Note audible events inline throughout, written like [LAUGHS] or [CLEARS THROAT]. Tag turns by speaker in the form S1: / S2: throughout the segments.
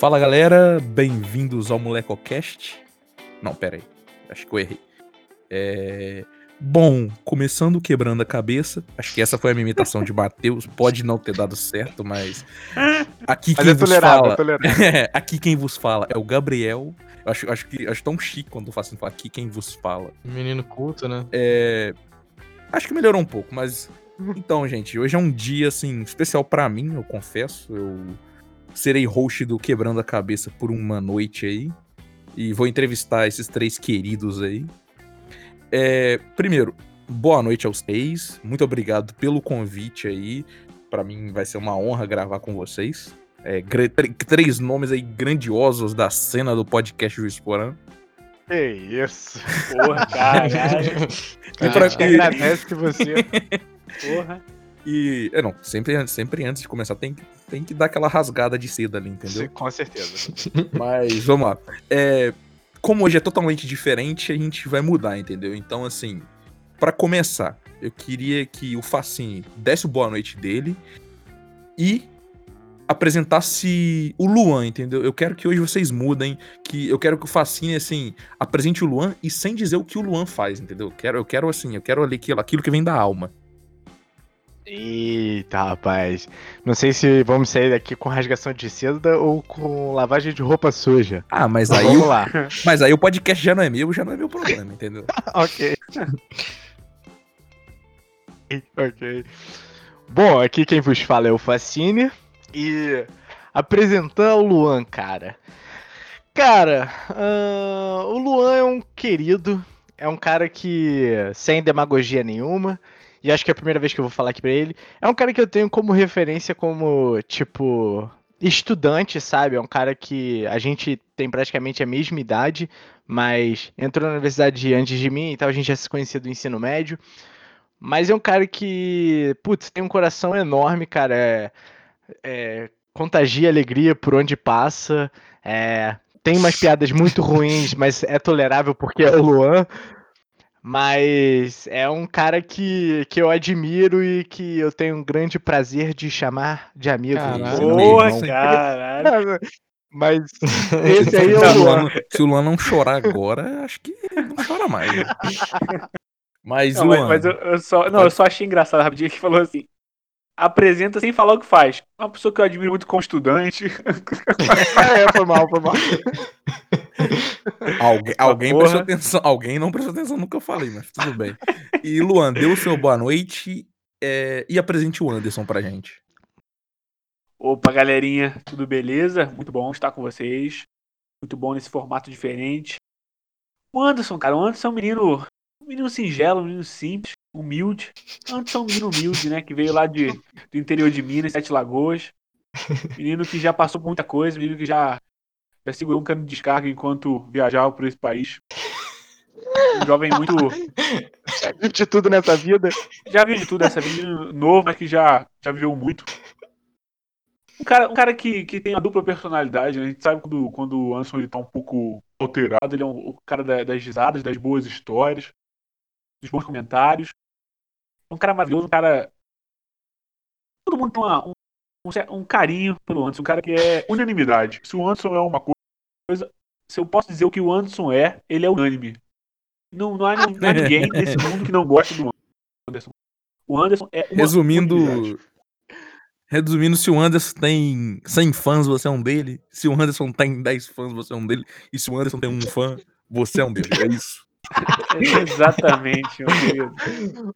S1: Fala galera, bem-vindos ao MolecoCast. Não, pera aí, acho que eu errei. É... Bom, começando quebrando a cabeça, acho que essa foi a minha imitação de Matheus, [LAUGHS] pode não ter dado certo, mas aqui
S2: Mas
S1: quem
S2: é
S1: vos fala, [LAUGHS]
S2: é
S1: aqui quem vos fala é o Gabriel. Eu acho, acho que acho tão chique quando eu faço assim, aqui quem vos fala.
S3: Menino culto, né?
S1: É, Acho que melhorou um pouco, mas. Então, gente, hoje é um dia, assim, especial pra mim, eu confesso. Eu serei host do Quebrando a Cabeça por uma noite aí. E vou entrevistar esses três queridos aí. É, Primeiro, boa noite aos três. Muito obrigado pelo convite aí. Pra mim vai ser uma honra gravar com vocês. É, três nomes aí grandiosos da cena do podcast Juiz Porã.
S2: Que isso.
S4: Porra, caralho. [LAUGHS]
S1: E pra-
S2: que agradece que você. [LAUGHS]
S4: Porra.
S1: E. É, não, sempre, sempre antes de começar tem, que- tem que dar aquela rasgada de seda ali, entendeu?
S2: Sim, Com certeza. [LAUGHS]
S1: Mas vamos lá. É, como hoje é totalmente diferente, a gente vai mudar, entendeu? Então, assim, pra começar, eu queria que o Facine desse o boa noite dele e apresentasse o Luan, entendeu? Eu quero que hoje vocês mudem, que eu quero que o Facine, assim, apresente o Luan e sem dizer o que o Luan faz, entendeu? Eu quero, eu quero assim, eu quero ali aquilo, aquilo que vem da alma.
S2: Eita, rapaz. Não sei se vamos sair daqui com rasgação de seda ou com lavagem de roupa suja.
S1: Ah, mas aí,
S2: vamos
S1: o-
S2: lá. [LAUGHS]
S1: mas aí o podcast já não é meu, já não é meu problema, entendeu? [LAUGHS]
S2: ok. [LAUGHS] ok. Bom, aqui quem vos fala é o Facine. E apresentar o Luan, cara. Cara, ahn, o Luan é um querido. É um cara que, sem demagogia nenhuma, e acho que é a primeira vez que eu vou falar aqui pra ele. É um cara que eu tenho como referência como, tipo, estudante, sabe? É um cara que a gente tem praticamente a mesma idade, mas entrou na universidade antes de mim, então a gente já se conhecia do ensino médio. Mas é um cara que, putz, tem um coração enorme, cara. É, é, contagia alegria por onde passa. É, tem umas piadas muito ruins, mas é tolerável porque é o Luan. Mas é um cara que, que eu admiro e que eu tenho um grande prazer de chamar de amigo.
S3: Caralho.
S4: Porra, caralho.
S2: Mas [LAUGHS] esse aí é
S1: se,
S2: o Luan.
S1: Se o Luan não chorar agora, acho que não chora mais. né? [LAUGHS] Mas,
S4: Não, mas,
S1: Luan,
S4: mas eu, eu só, não, eu só achei engraçado rapidinho que falou assim. Apresenta sem falar o que faz. Uma pessoa que eu admiro muito como estudante. [LAUGHS]
S2: É, foi mal, foi mal.
S1: alguém, alguém prestou atenção, alguém não prestou atenção no que eu falei, mas tudo bem. E Luan, dê o seu boa noite é, e apresente o Anderson pra gente.
S4: Opa, galerinha, tudo beleza? Muito bom estar com vocês. Muito bom nesse formato diferente. O Anderson, cara, o Anderson é um menino, um menino singelo, um menino simples, humilde. Anderson é um menino humilde, né? Que veio lá de, do interior de Minas, Sete Lagoas. Menino que já passou por muita coisa, menino que já, já segurou um cano de descarga enquanto viajava por esse país. Um jovem muito. [LAUGHS]
S2: De tudo nessa vida.
S4: Já viu de tudo essa menino novo, mas que já, já viveu muito. Um cara, um cara que, que tem a dupla personalidade, né? A gente sabe quando, quando o Anderson ele tá um pouco alterado, ele é um, o cara da- das risadas, das boas histórias, dos bons comentários. É um cara maravilhoso, um cara. Todo mundo tem uma- um, um carinho pelo Anderson, um cara que é unanimidade. Se o Anderson é uma coisa, se eu posso dizer o que o Anderson é, ele é unânime. Não, não, há, [LAUGHS] não há ninguém nesse mundo que não goste do Anderson. O Anderson é
S1: Resumindo,
S4: unanimidade.
S1: resumindo, se o Anderson tem 100 fãs, você é um dele. Se o Anderson tem 10 fãs, você é um dele. E se o Anderson tem um fã, você é um dele. É isso. [LAUGHS]
S4: Exatamente, meu querido.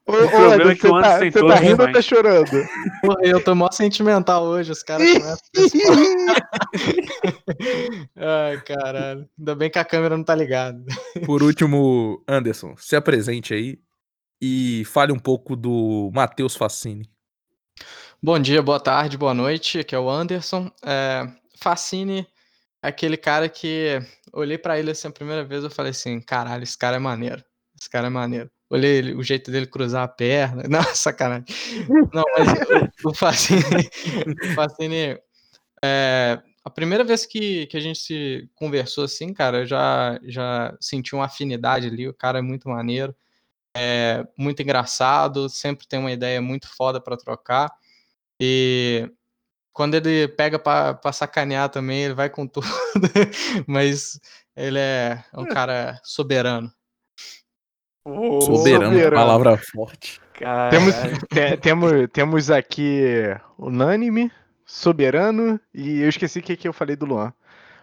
S2: Ô,
S4: O problema
S2: Anderson,
S4: é que o
S2: você tá,
S4: Anderson tem
S2: você
S4: todos
S2: tá rindo ou tá chorando?
S3: Eu tô mó sentimental hoje, os caras começam a [LAUGHS] Ai, caralho. Ainda bem que a câmera não tá ligada.
S1: Por último, Anderson, se apresente aí e fale um pouco do Matheus Facine.
S3: Bom dia, boa tarde, boa noite. Aqui é o Anderson. É, Facine é aquele cara que olhei pra ele assim a primeira vez eu falei assim, caralho, esse cara é maneiro. Esse cara é maneiro. Olhei ele- o jeito dele cruzar a perna. [LAUGHS] Não, sacanagem. Não, mas o, o Facine, o Facine é, a primeira vez que, que a gente se conversou assim, cara, eu já, já senti uma afinidade ali. O cara é muito maneiro, é muito engraçado, sempre tem uma ideia muito foda pra trocar. E quando ele pega pra, pra sacanear também, ele vai com [LAUGHS] tudo. Mas ele é um cara soberano.
S4: Ô,
S1: Soberano,
S2: soberano.
S1: palavra forte.
S2: Temos, te- temos, temos aqui unânime, soberano e eu esqueci o que, que eu falei do Luan.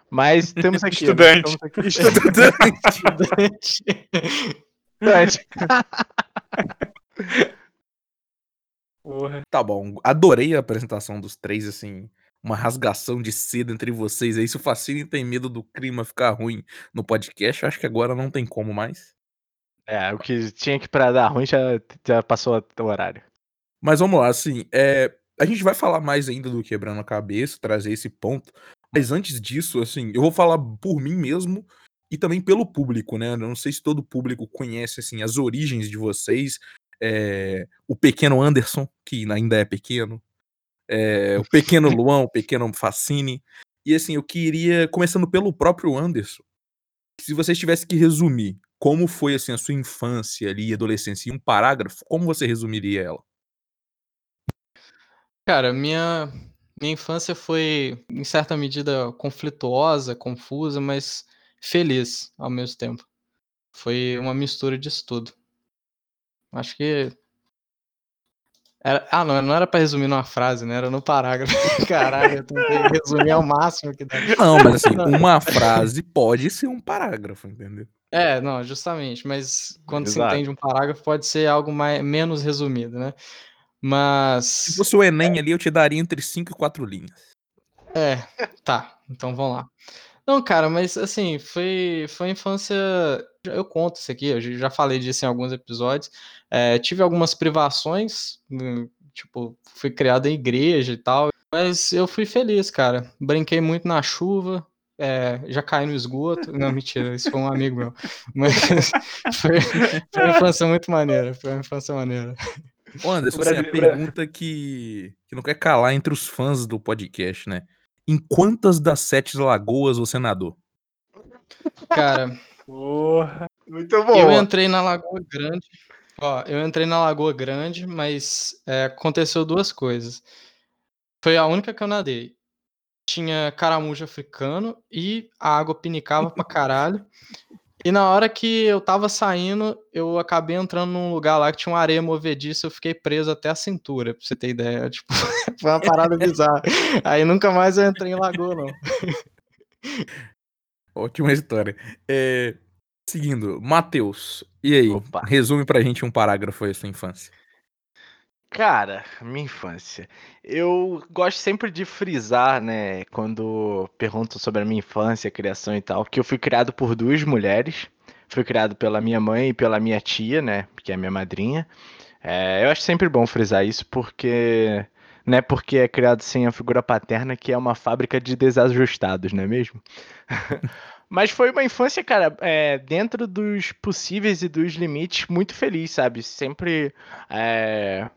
S2: Mas temos aqui. né?
S4: Estudante.
S2: Temos aqui- Estudante. [LAUGHS] Estudante. [LAUGHS]
S4: Porra.
S1: Tá bom, adorei a apresentação dos três, assim, uma rasgação de seda entre vocês aí. Se o Facine tem medo do clima ficar ruim no podcast, eu acho que agora não tem como mais.
S2: É, o que tinha que pra dar ruim já, já passou o horário.
S1: Mas vamos lá, assim, é, a gente vai falar mais ainda do Quebrando a Cabeça, trazer esse ponto. Mas antes disso, assim, eu vou falar por mim mesmo e também pelo público, né? Eu não sei se todo o público conhece, assim, as origens de vocês. É, o pequeno Anderson, que ainda é pequeno. é, o pequeno [LAUGHS] Luan, o pequeno Facine. E assim, eu queria, começando pelo próprio Anderson, se vocês tivessem que resumir como foi assim a sua infância ali, adolescência, em um parágrafo, como você resumiria ela?
S3: Cara, minha, minha infância foi, em certa medida, conflituosa, confusa, mas feliz ao mesmo tempo. Foi uma mistura disso tudo. Acho que. Era... Ah, não, não era pra resumir numa frase, né? Era no parágrafo. [LAUGHS] Caralho, eu tentei resumir ao máximo que dá.
S1: Não, mas assim, uma frase pode ser um parágrafo, entendeu?
S3: É, não, justamente, mas quando se
S2: Exato.
S3: entende um parágrafo pode ser algo mais, menos resumido, né?
S1: Se
S3: Mas.
S1: fosse o Enem ali, eu te daria entre 5 e 4 linhas.
S3: É, tá, então vamos lá. Não, cara, mas assim, foi, foi uma infância. Eu conto isso aqui, eu já falei disso em alguns episódios. É, tive algumas privações, hum, tipo, fui criado em igreja e tal, mas eu fui feliz, cara. Brinquei muito na chuva, é, já caí no esgoto. Não, [LAUGHS] mentira, isso foi um amigo meu. Mas [LAUGHS] foi, foi uma infância muito maneira, foi uma infância maneira.
S1: Ô, Anderson, assim, a pergunta que, que não quer calar entre os fãs do podcast, né? Em quantas das sete lagoas você nadou?
S3: Cara,
S4: Porra.
S2: Muito bom.
S3: Eu entrei na Lagoa Grande. Ó, eu entrei na Lagoa Grande, mas é, aconteceu duas coisas. Foi a única que eu nadei. Tinha caramujo africano e a água pinicava pra caralho. E na hora que eu tava saindo, eu acabei entrando num lugar lá que tinha uma areia movediça, eu fiquei preso até a cintura, pra você ter ideia. [LAUGHS] Tipo, foi uma parada bizarra. Aí nunca mais eu entrei em lagoa, não. [LAUGHS]
S1: Ótima história. É, seguindo, Matheus, e aí?
S2: Opa.
S1: Resume pra gente um parágrafo aí sua infância.
S2: Cara, minha infância. Eu gosto sempre de frisar, né, quando perguntam sobre a minha infância, criação e tal, que eu fui criado por duas mulheres. Fui criado pela minha mãe e pela minha tia, né, que é minha madrinha. É, eu acho sempre bom frisar isso porque não é porque é criado sem a figura paterna que é uma fábrica de desajustados, não é mesmo? [LAUGHS] Mas foi uma infância, cara, é, dentro dos possíveis e dos limites, muito feliz, sabe? Sempre. é,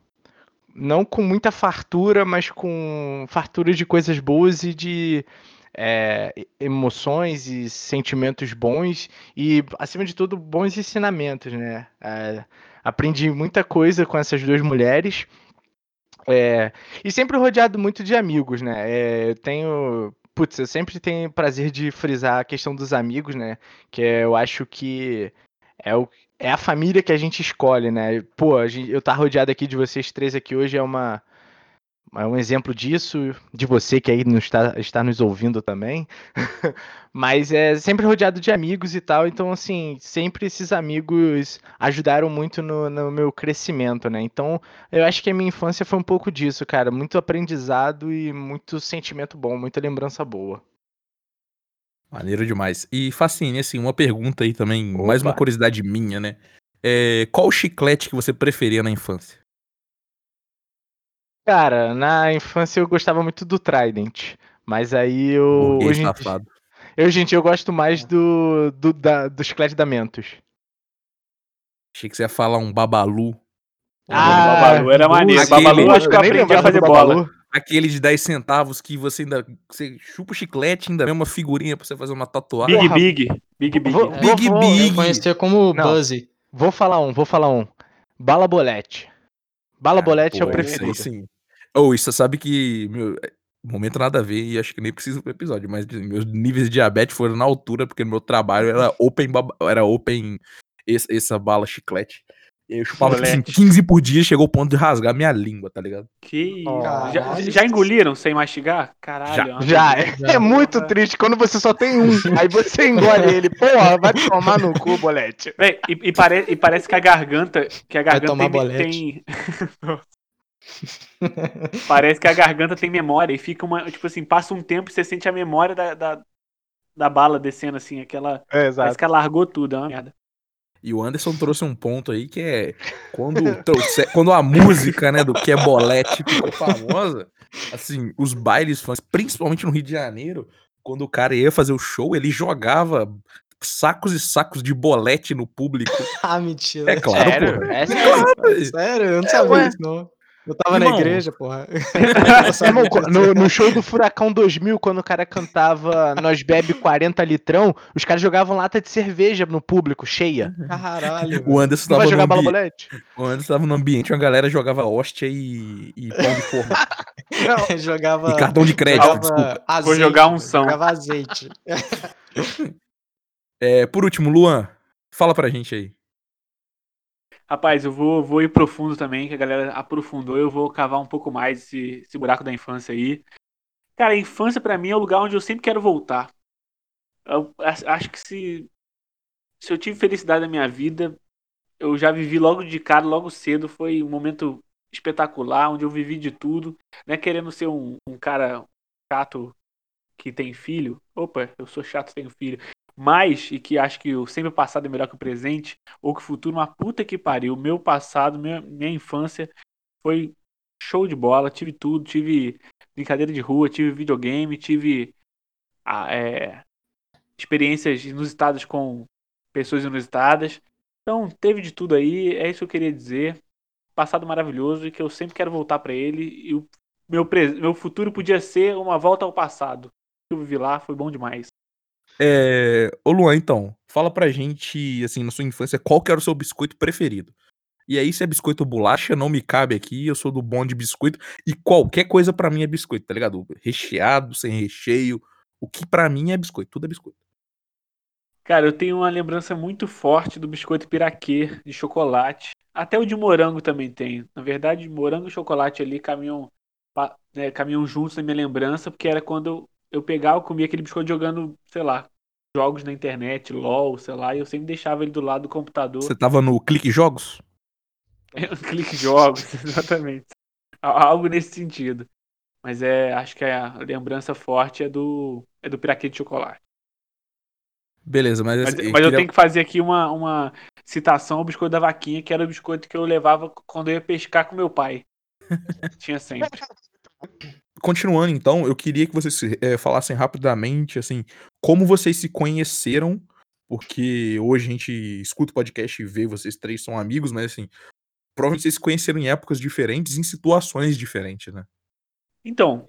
S2: não com muita fartura, mas com fartura de coisas boas e de é, emoções e sentimentos bons e, acima de tudo, bons ensinamentos, né? É, aprendi muita coisa com essas duas mulheres é, e sempre rodeado muito de amigos, né? É, eu tenho. Putz, eu sempre tenho prazer de frisar a questão dos amigos, né? Que é, eu acho que é, o, é a família que a gente escolhe, né? Pô, gente- eu estar rodeado aqui de vocês três aqui hoje é uma. É um exemplo disso, de você que aí nos está, está nos ouvindo também. [LAUGHS] Mas é sempre rodeado de amigos e tal, então assim, sempre esses amigos ajudaram muito no, no meu crescimento, né? Então, eu acho que a minha infância foi um pouco disso, cara. Muito aprendizado e muito sentimento bom, muita lembrança boa.
S1: Maneiro demais. E Facine, assim, uma pergunta aí também, mais uma
S2: Opa.
S1: curiosidade minha, né? É, qual o chiclete que você preferia na infância?
S2: Cara, na infância eu gostava muito do Trident. Mas aí eu. Hoje em,
S1: safado.
S2: eu, gente, eu gosto mais do, do, da, do chiclete da Mentos.
S1: Achei que você ia falar um babalu.
S2: Ah,
S4: Babalu era maneiro.
S1: aquele-
S4: Babalu acho que eu aprendi a fazer bola.
S2: Babalu.
S1: Aquele de 10 centavos que você ainda. Você chupa o chiclete, ainda vem uma figurinha pra você fazer uma tatuagem.
S4: Big
S2: Porra.
S4: Big. Big Big.
S2: Vou-
S1: Big
S2: vou-
S1: Big.
S3: Eu conhecia como
S2: Não.
S3: Buzzy.
S2: Vou falar um, vou falar um. Bala Bolete. Bala Bolete é o preferido.
S1: sim. Ou isso, sabe que meu, momento nada a ver e acho que nem precisa pro episódio, mas assim, meus níveis de diabetes foram na altura, porque no meu trabalho era [LAUGHS] open, era open esse- essa bala chiclete. E aí eu chupava tipo, assim,
S4: Chiclete.
S1: 15 por dia, chegou ao ponto de rasgar minha língua, tá ligado?
S4: Que. Já, já engoliram sem mastigar? Caralho.
S1: Já.
S4: é
S2: Já, é, é muito triste quando você só tem um, [LAUGHS] aí você engole ele. Porra, vai tomar no cu, bolete.
S4: Véi, e, e pare- e parece que a garganta. Que a garganta
S3: tomar
S4: tem,
S3: bolete.
S4: tem- [LAUGHS] Parece que a garganta tem memória e fica uma. Tipo assim, passa um tempo e você sente a memória da, da, da bala descendo, assim, aquela.
S2: É,
S4: Parece
S2: exato.
S4: que ela largou tudo, é uma merda.
S1: E o Anderson trouxe um ponto aí que é quando, trouxe- quando a música, né, do que é bolete ficou famosa, assim, os bailes fãs, principalmente no Rio de Janeiro, quando o cara ia fazer o show, ele jogava sacos e sacos de bolete no público. [LAUGHS]
S3: Ah, mentira.
S1: É claro,
S2: Sério?
S1: porra.
S2: É sério?
S3: Sério, eu não
S2: É,
S3: sabia
S2: ué.
S3: disso, não. Eu tava
S1: Irmão.
S3: na igreja, porra. [LAUGHS]
S2: Irmão, no, no show do Furacão 2000, quando o cara cantava Nós Bebe 40 litrão, os caras jogavam lata de cerveja no público, cheia.
S3: Caralho.
S1: O Anderson
S2: Não
S1: tava no
S2: jogar bala
S1: ambi...
S2: bolete?
S1: o Anderson tava no ambiente, onde a galera jogava hóstia e, e pão de forma.
S3: velho. [LAUGHS] jogava.
S1: e cartão de crédito,
S3: jogava
S1: desculpa.
S3: azeite,
S4: Vou jogar um são.
S3: Jogava azeite. [LAUGHS]
S1: É, por último, Luan, fala pra gente aí.
S4: Rapaz, eu vou, vou ir profundo também, que a galera aprofundou. Eu vou cavar um pouco mais esse, esse buraco da infância aí. Cara, a infância pra mim é o lugar onde eu sempre quero voltar. Eu acho que se, se eu tive felicidade na minha vida, eu já vivi logo de cara, logo cedo. Foi um momento espetacular, onde eu vivi de tudo. Não é querendo ser um, um cara chato que tem filho. Opa, eu sou chato, tenho filho. Mas, e que acho que o sempre passado é melhor que o presente ou que o futuro, uma puta que pariu. Meu passado, minha, minha infância foi show de bola. Tive tudo, tive brincadeira de rua, tive videogame, tive ah, é, experiências inusitadas com pessoas inusitadas. Então, teve de tudo aí. É isso que eu queria dizer. Passado maravilhoso e que eu sempre quero voltar pra ele. E o meu, meu futuro podia ser uma volta ao passado. Eu vivi lá, foi bom demais.
S1: É... Ô Luan, então, fala pra gente, assim, na sua infância, qual que era o seu biscoito preferido? E aí, se é biscoito bolacha, não me cabe aqui, eu sou do bom de biscoito, e qualquer coisa pra mim é biscoito, tá ligado? Recheado, sem recheio, o que pra mim é biscoito, tudo é biscoito.
S4: Cara, eu tenho uma lembrança muito forte do biscoito piraquê de chocolate. Até o de morango também tenho. Na verdade, morango e chocolate ali caminham, né, caminham juntos na minha lembrança, porque era quando eu pegava, comia aquele biscoito jogando, sei lá, jogos na internet, LOL, sei lá, e eu sempre deixava ele do lado do computador.
S1: Você tava no Clique Jogos? [LAUGHS]
S4: Clique jogos, [LAUGHS] exatamente. Algo nesse sentido. Mas é, acho que a lembrança forte é do, é do piraquê de chocolate.
S1: Beleza, mas,
S4: Mas,
S1: assim,
S4: mas eu
S1: queria-
S4: tenho que fazer aqui uma, uma citação ao biscoito da vaquinha, que era o biscoito que eu levava quando eu ia pescar com meu pai. [LAUGHS] Tinha sempre.
S1: Continuando, então, eu queria que vocês eh, falassem rapidamente, assim, como vocês se conheceram, porque hoje a gente escuta o podcast e vê vocês três são amigos, mas assim, provavelmente vocês se conheceram em épocas diferentes, em situações diferentes, né?
S4: Então,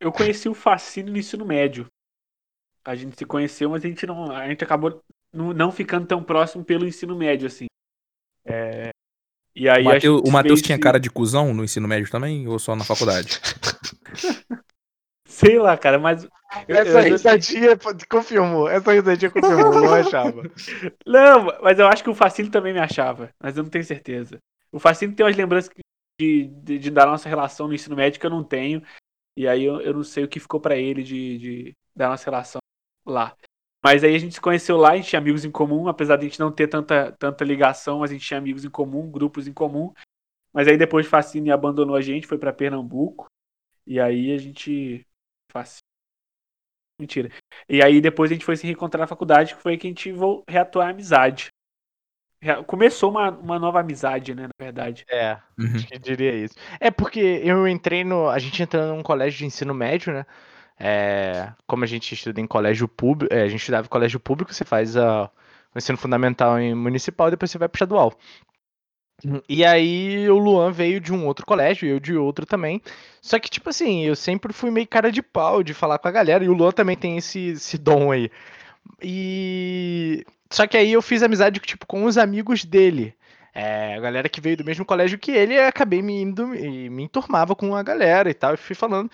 S4: eu conheci o fascínio no ensino médio. A gente se conheceu, mas a gente não, a gente acabou não ficando tão próximo pelo ensino médio, assim. É, E aí
S1: O Mateu- Matheus tinha cara de cuzão no ensino médio também, ou só na faculdade? [LAUGHS]
S4: Sei lá, cara, mas. eu-
S2: Essa
S4: eu-
S2: risadinha pô, confirmou. Essa risadinha confirmou, não achava. [LAUGHS]
S4: Não, mas eu acho que o Facine também me achava, mas eu não tenho certeza. O Facine tem umas lembranças de, de, de- da nossa relação no ensino médio que eu não tenho, e aí eu, eu não sei o que ficou pra ele de, de da nossa relação lá. Mas aí a gente se conheceu lá, a gente tinha amigos em comum, apesar de a gente não ter tanta, tanta ligação, mas a gente tinha amigos em comum, grupos em comum. Mas aí depois Facine abandonou a gente, foi pra Pernambuco, e aí a gente. Facine. Mentira. E aí depois a gente foi se reencontrar na faculdade, que foi aí que a gente vol- reatou a amizade. Começou uma, uma nova amizade, né, na verdade.
S2: É,
S1: Uhum.
S2: acho que diria isso. É porque eu entrei no. A gente entrou num colégio de ensino médio, né? É, como a gente estuda em colégio público, a gente estudava em colégio público, você faz a, o ensino fundamental em municipal, depois você vai pro estadual. E aí o Luan veio de um outro colégio, eu de outro também. Só que, tipo assim, eu sempre fui meio cara de pau de falar com a galera, e o Luan também tem esse, esse dom aí. E. Só que aí eu fiz amizade, tipo, com os amigos dele. É, a galera que veio do mesmo colégio que ele, acabei me indo e me enturmava com a galera e tal, e fui falando.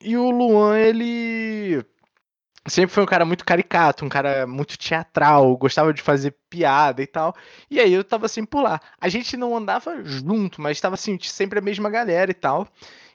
S2: E o Luan, ele sempre foi um cara muito caricato, um cara muito teatral, gostava de fazer piada e tal. E aí eu tava assim por lá. A gente não andava junto, mas tava assim, sempre a mesma galera e tal.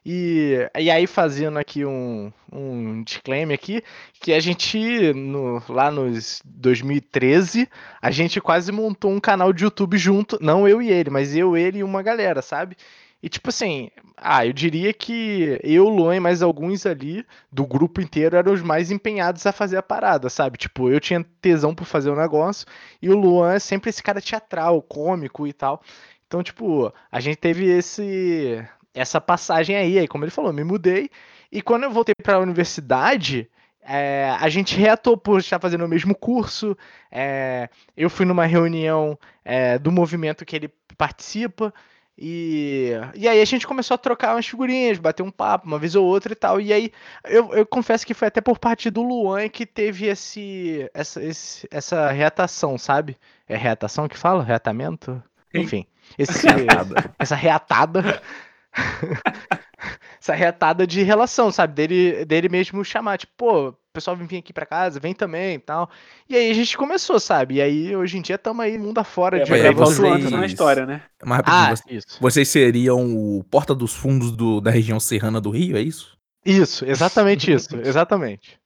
S2: E, e aí fazendo aqui um, um disclaimer aqui, que a gente, no, lá nos 2013, a gente quase montou um canal de YouTube junto, não eu e ele, mas eu, ele e uma galera, sabe? E tipo assim, ah, eu diria que eu, Luan e mais alguns ali do grupo inteiro eram os mais empenhados a fazer a parada, sabe? Tipo, eu tinha tesão por fazer o negócio e o Luan é sempre esse cara teatral, cômico e tal. Então, tipo, a gente teve esse essa passagem aí, aí como ele falou, me mudei e quando eu voltei para a universidade, é, a gente reatou por estar fazendo o mesmo curso. É, eu fui numa reunião é, do movimento que ele participa. E, e aí a gente começou a trocar umas figurinhas, bater um papo uma vez ou outra e tal. E aí eu, eu confesso que foi até por parte do Luan que teve esse, essa, esse, essa reatação, sabe? É reatação que fala? Reatamento? Enfim. Esse, [LAUGHS] essa reatada. [LAUGHS] essa reatada de relação, sabe? Dele, dele mesmo chamar, tipo, pô, pessoal vem aqui pra casa, vem também e tal. E aí a gente começou, sabe? E aí hoje em dia estamos aí mundo afora
S4: é,
S2: de
S4: gravar
S1: vocês...
S4: antes na história, né?
S1: Mas
S2: Ah,
S1: rapidinho,
S2: isso.
S1: vocês seriam o porta dos fundos do- da região serrana do Rio, é isso?
S2: Isso, exatamente [LAUGHS] isso, exatamente.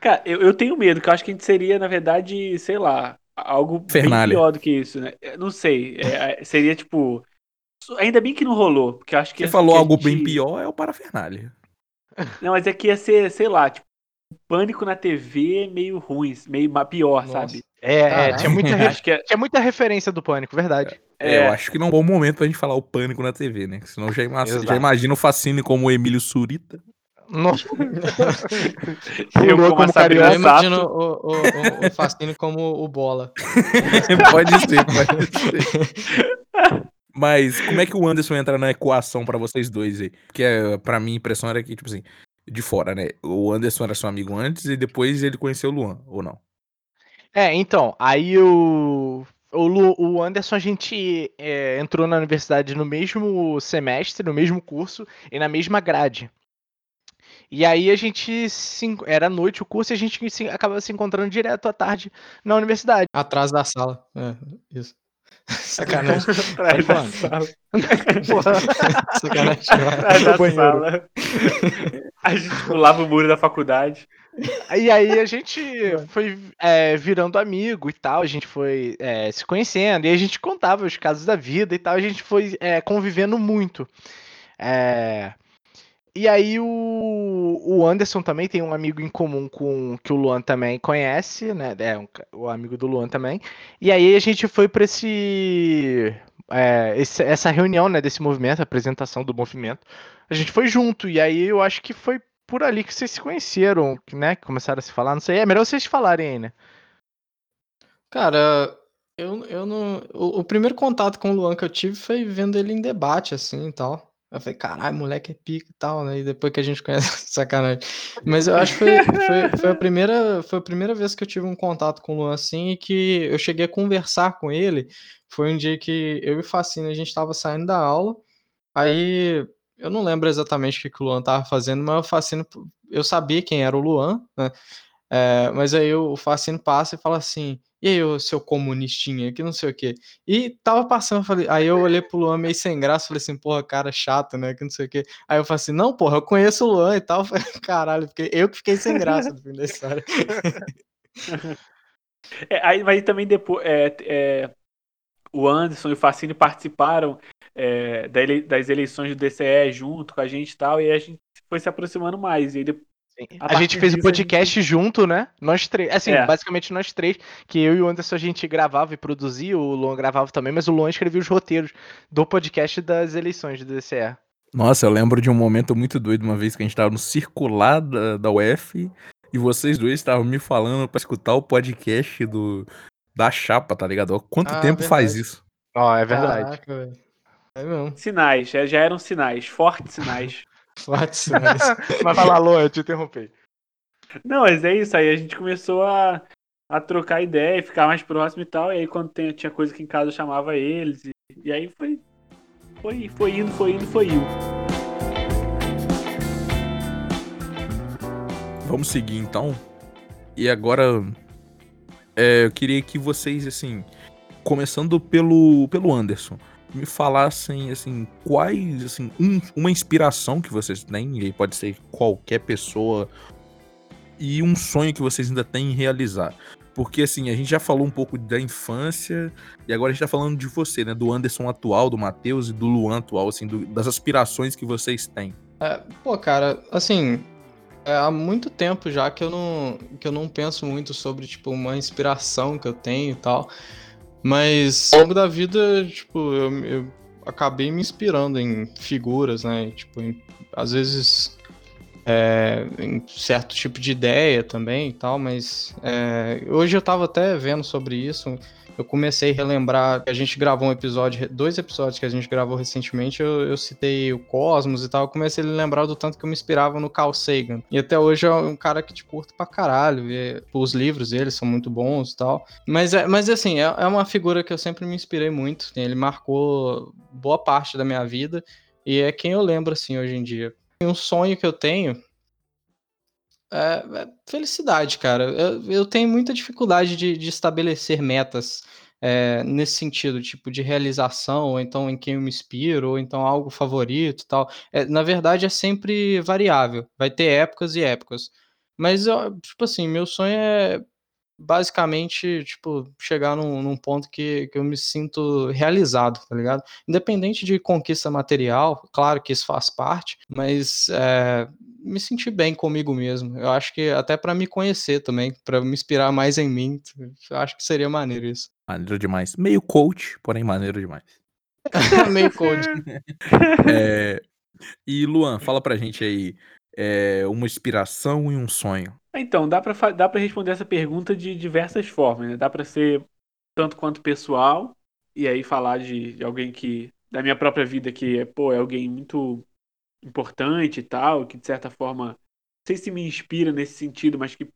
S4: Cara, eu, eu tenho medo, que eu acho que a gente seria, na verdade, sei lá, algo pior do que isso, né? Eu Não sei. é, é, seria tipo. Ainda bem que não rolou, porque eu acho que.
S1: Você falou
S4: que
S1: algo
S4: gente-
S1: bem pior, é o parafernália.
S4: Não, mas é que ia ser, sei lá, tipo, pânico na TV meio ruim, meio pior,
S3: Nossa.
S4: sabe?
S2: É, é,
S3: Caralho.
S2: tinha muita, re- [LAUGHS]
S4: Acho que é.
S2: tinha muita referência do Pânico, verdade.
S1: É,
S4: É.
S1: eu acho que não é um bom momento pra gente falar o pânico na TV, né? Senão já, ima- já imagina o fascínio como o Emílio Surita.
S2: Nossa, [LAUGHS]
S4: Eu como
S2: como
S4: Sabrina
S3: Eu
S2: carioca.
S3: imagino o, o, o, o Fascínio como o Bola. [LAUGHS]
S1: pode ser, pode ser. Mas como é que o Anderson entra na equação pra vocês dois aí? Porque é, pra mim a impressão era que, tipo assim, de fora, né? O Anderson era seu amigo antes e depois ele conheceu o Luan, ou não?
S2: É, então, aí o, o, Lu- o Anderson, a gente é, entrou na universidade no mesmo semestre, no mesmo curso e na mesma grade. E aí a gente, se era à noite o curso e a gente se, acabava se encontrando direto à tarde na universidade.
S3: Atrás da sala. É, isso. [LAUGHS] Sacanagem.
S4: Atrás da sala. [LAUGHS]
S3: Sacanagem.
S4: Atrás da sala. A gente pulava o muro da faculdade.
S2: E aí a gente foi é, virando amigo e tal, a gente foi é, se conhecendo, e a gente contava os casos da vida e tal, a gente foi é, convivendo muito. É, e aí o, o Anderson também tem um amigo em comum com que o Luan também conhece, né? É um o amigo do Luan também. E aí a gente foi para esse, é, esse- essa reunião, né, desse movimento, apresentação do movimento. A gente foi junto, e aí eu acho que foi por ali que vocês se conheceram, né? Que começaram a se falar, não sei. É melhor vocês falarem aí, né?
S3: Cara, eu, eu não. O, o primeiro contato com o Luan que eu tive foi vendo ele em debate, assim e tal. Eu falei, caralho, moleque é pica e tal, né? E depois que a gente conhece, [LAUGHS] sacanagem. Mas eu acho que foi, foi, foi a [LAUGHS] primeira, foi a primeira vez que eu tive um contato com o Luan assim e que eu cheguei a conversar com ele. Foi um dia que eu e o Facine, a gente tava saindo da aula. Aí eu não lembro exatamente o que, que o Luan tava fazendo, mas o Facine, eu sabia quem era o Luan, né? É, mas aí o Facine passa e fala assim: e aí, ô seu comunistinha, que não sei o quê. E tava passando, falei, aí eu olhei pro Luan meio sem graça, falei assim, porra, cara chato, né, que não sei o quê. Aí eu falei assim, não, porra, eu conheço o Luan e tal. [LAUGHS] Falei, caralho, porque eu que fiquei sem graça no fim da história. [LAUGHS]
S4: É, aí, mas também depois. é, é, o Anderson e o Facine participaram é, das eleições do DCE junto com a gente e tal, e a gente foi se aproximando mais. E depois- A
S2: A, gente fez o podcast junto, né? Nós três. Assim,
S4: É.
S2: basicamente nós três. Que eu e o Anderson a gente gravava e produzia, o Luan gravava também, mas o Luan escrevia os roteiros do podcast das eleições do DCE.
S1: Nossa, eu lembro de um momento muito doido, uma vez que a gente tava no circular da, da UF e vocês dois estavam me falando pra escutar o podcast do da chapa, tá ligado? Há Quanto
S3: Ah,
S1: tempo faz
S3: verdade.
S1: isso?
S2: Ó, é verdade.
S3: Caraca. É mesmo.
S4: sinais, já eram sinais, fortes sinais. [LAUGHS]
S3: Fatos, mas... [LAUGHS]
S2: Lá, Luan, eu te interrompi.
S4: Não, mas é isso, aí a gente começou a, a trocar ideia, ficar mais próximo e tal, e aí quando tem- tinha coisa que em casa eu chamava eles, e, e aí foi, foi, foi indo, foi indo, foi indo.
S1: vamos seguir então. E agora é, eu queria que vocês, assim, começando pelo, pelo Anderson, me falassem, assim, quais, assim, um, uma inspiração que vocês têm, e pode ser qualquer pessoa, e um sonho que vocês ainda têm em realizar. Porque, assim, a gente já falou um pouco da infância, e agora a gente tá falando de você, né? Do Anderson atual, do Matheus e do Luan atual, assim, do, das aspirações que vocês têm.
S3: É, pô, cara, assim, é, há muito tempo já que eu não que eu não penso muito sobre tipo uma inspiração que eu tenho e tal. Mas ao longo da vida, tipo, eu, eu acabei me inspirando em figuras, né? Tipo, em, às vezes é, em certo tipo de ideia também e tal, mas é, hoje eu tava até vendo sobre isso eu comecei a relembrar que a gente gravou um episódio, dois episódios que a gente gravou recentemente, eu, eu citei o Cosmos e tal, eu comecei a lembrar do tanto que eu me inspirava no Carl Sagan. E até hoje é um cara que te curto pra caralho, e, os livros dele são muito bons e tal. Mas, é, mas assim, é, é uma figura que eu sempre me inspirei muito, ele marcou boa parte da minha vida, e é quem eu lembro, assim, hoje em dia. Um sonho que eu tenho é, é felicidade, cara. Eu, eu, tenho muita dificuldade de, de estabelecer metas é, nesse sentido, tipo, de realização, ou então em quem eu me inspiro, ou então algo favorito tal. É, na verdade, é sempre variável. Vai ter épocas e épocas. Mas, tipo assim, meu sonho é basicamente, tipo, chegar num, num, ponto que, que eu me sinto realizado, tá ligado? Independente de conquista material, claro que isso faz parte, mas é, me sentir bem comigo mesmo. Eu acho que até para me conhecer também, para me inspirar mais em mim, eu acho que seria maneiro isso.
S1: Maneiro demais. Meio coach, porém maneiro demais. [LAUGHS]
S3: Meio coach. [LAUGHS]
S1: é, e Luan, fala pra gente aí é, uma inspiração e um sonho.
S4: Então, dá pra, dá pra responder essa pergunta de diversas formas, né? Dá pra ser tanto quanto pessoal, e aí falar de, de alguém que. da minha própria vida, que pô, é alguém muito importante e tal, que de certa forma. Não sei se me inspira nesse sentido, mas que,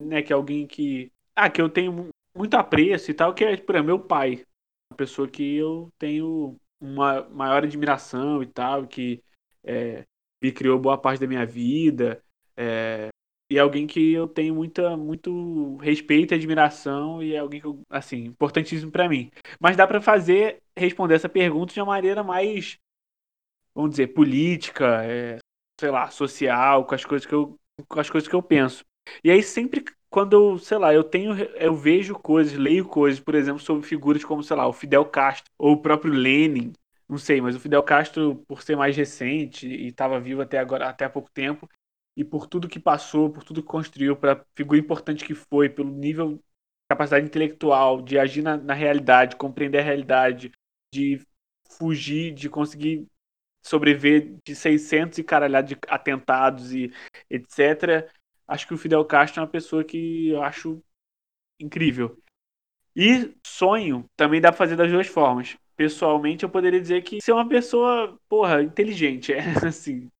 S4: né, que é alguém que. Ah, que eu tenho muito apreço e tal, que é, por exemplo, meu pai. Uma pessoa que eu tenho uma maior admiração e tal, que é, me criou boa parte da minha vida. É, e é alguém que eu tenho muita, muito respeito e admiração e é alguém que eu, assim, importantíssimo para mim. Mas dá para fazer, responder essa pergunta de uma maneira mais, vamos dizer, política, é, sei lá, social, com as coisas que eu, com as coisas que eu penso. E aí sempre quando eu, sei lá, eu tenho, eu vejo coisas, leio coisas, por exemplo, sobre figuras como, sei lá, o Fidel Castro ou o próprio Lenin, não sei, mas o Fidel Castro, por ser mais recente e estava vivo até agora, até há pouco tempo, e por tudo que passou, por tudo que construiu, para figura importante que foi, pelo nível capacidade intelectual de agir na, na, realidade, compreender a realidade, de fugir, de conseguir sobreviver de 600 e caralhada de atentados e etc. Acho que o Fidel Castro é uma pessoa que eu acho incrível. E sonho também dá pra fazer das duas formas. Pessoalmente, eu poderia dizer que ser uma pessoa, porra, inteligente. [LAUGHS] É assim,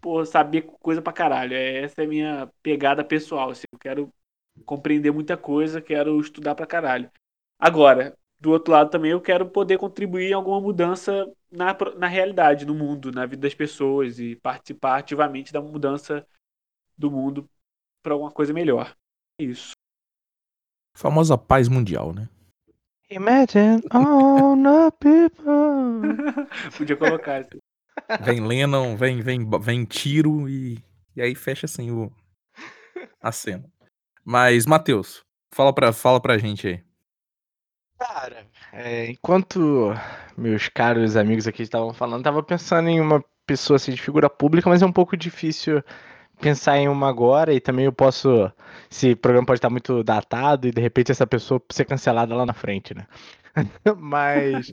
S4: pô, saber coisa pra caralho. É, essa é a minha pegada pessoal. Assim, eu quero compreender muita coisa, quero estudar pra caralho. Agora, do outro lado também eu quero poder contribuir em alguma mudança na, na realidade, no mundo, na vida das pessoas e participar ativamente da mudança do mundo para alguma coisa melhor. Isso.
S1: A famosa paz mundial, né?
S2: Imagine all the people. [LAUGHS]
S4: Podia colocar isso.
S1: Vem Lennon, vem, vem, vem tiro e, e aí fecha assim o, a cena. Mas, Matheus, fala pra, fala pra gente aí.
S2: Cara, é, enquanto meus caros amigos aqui estavam falando, tava pensando em uma pessoa assim, de figura pública, mas é um pouco difícil pensar em uma agora e também eu posso. Esse programa pode estar muito datado e de repente essa pessoa ser cancelada lá na frente, né? [LAUGHS] mas.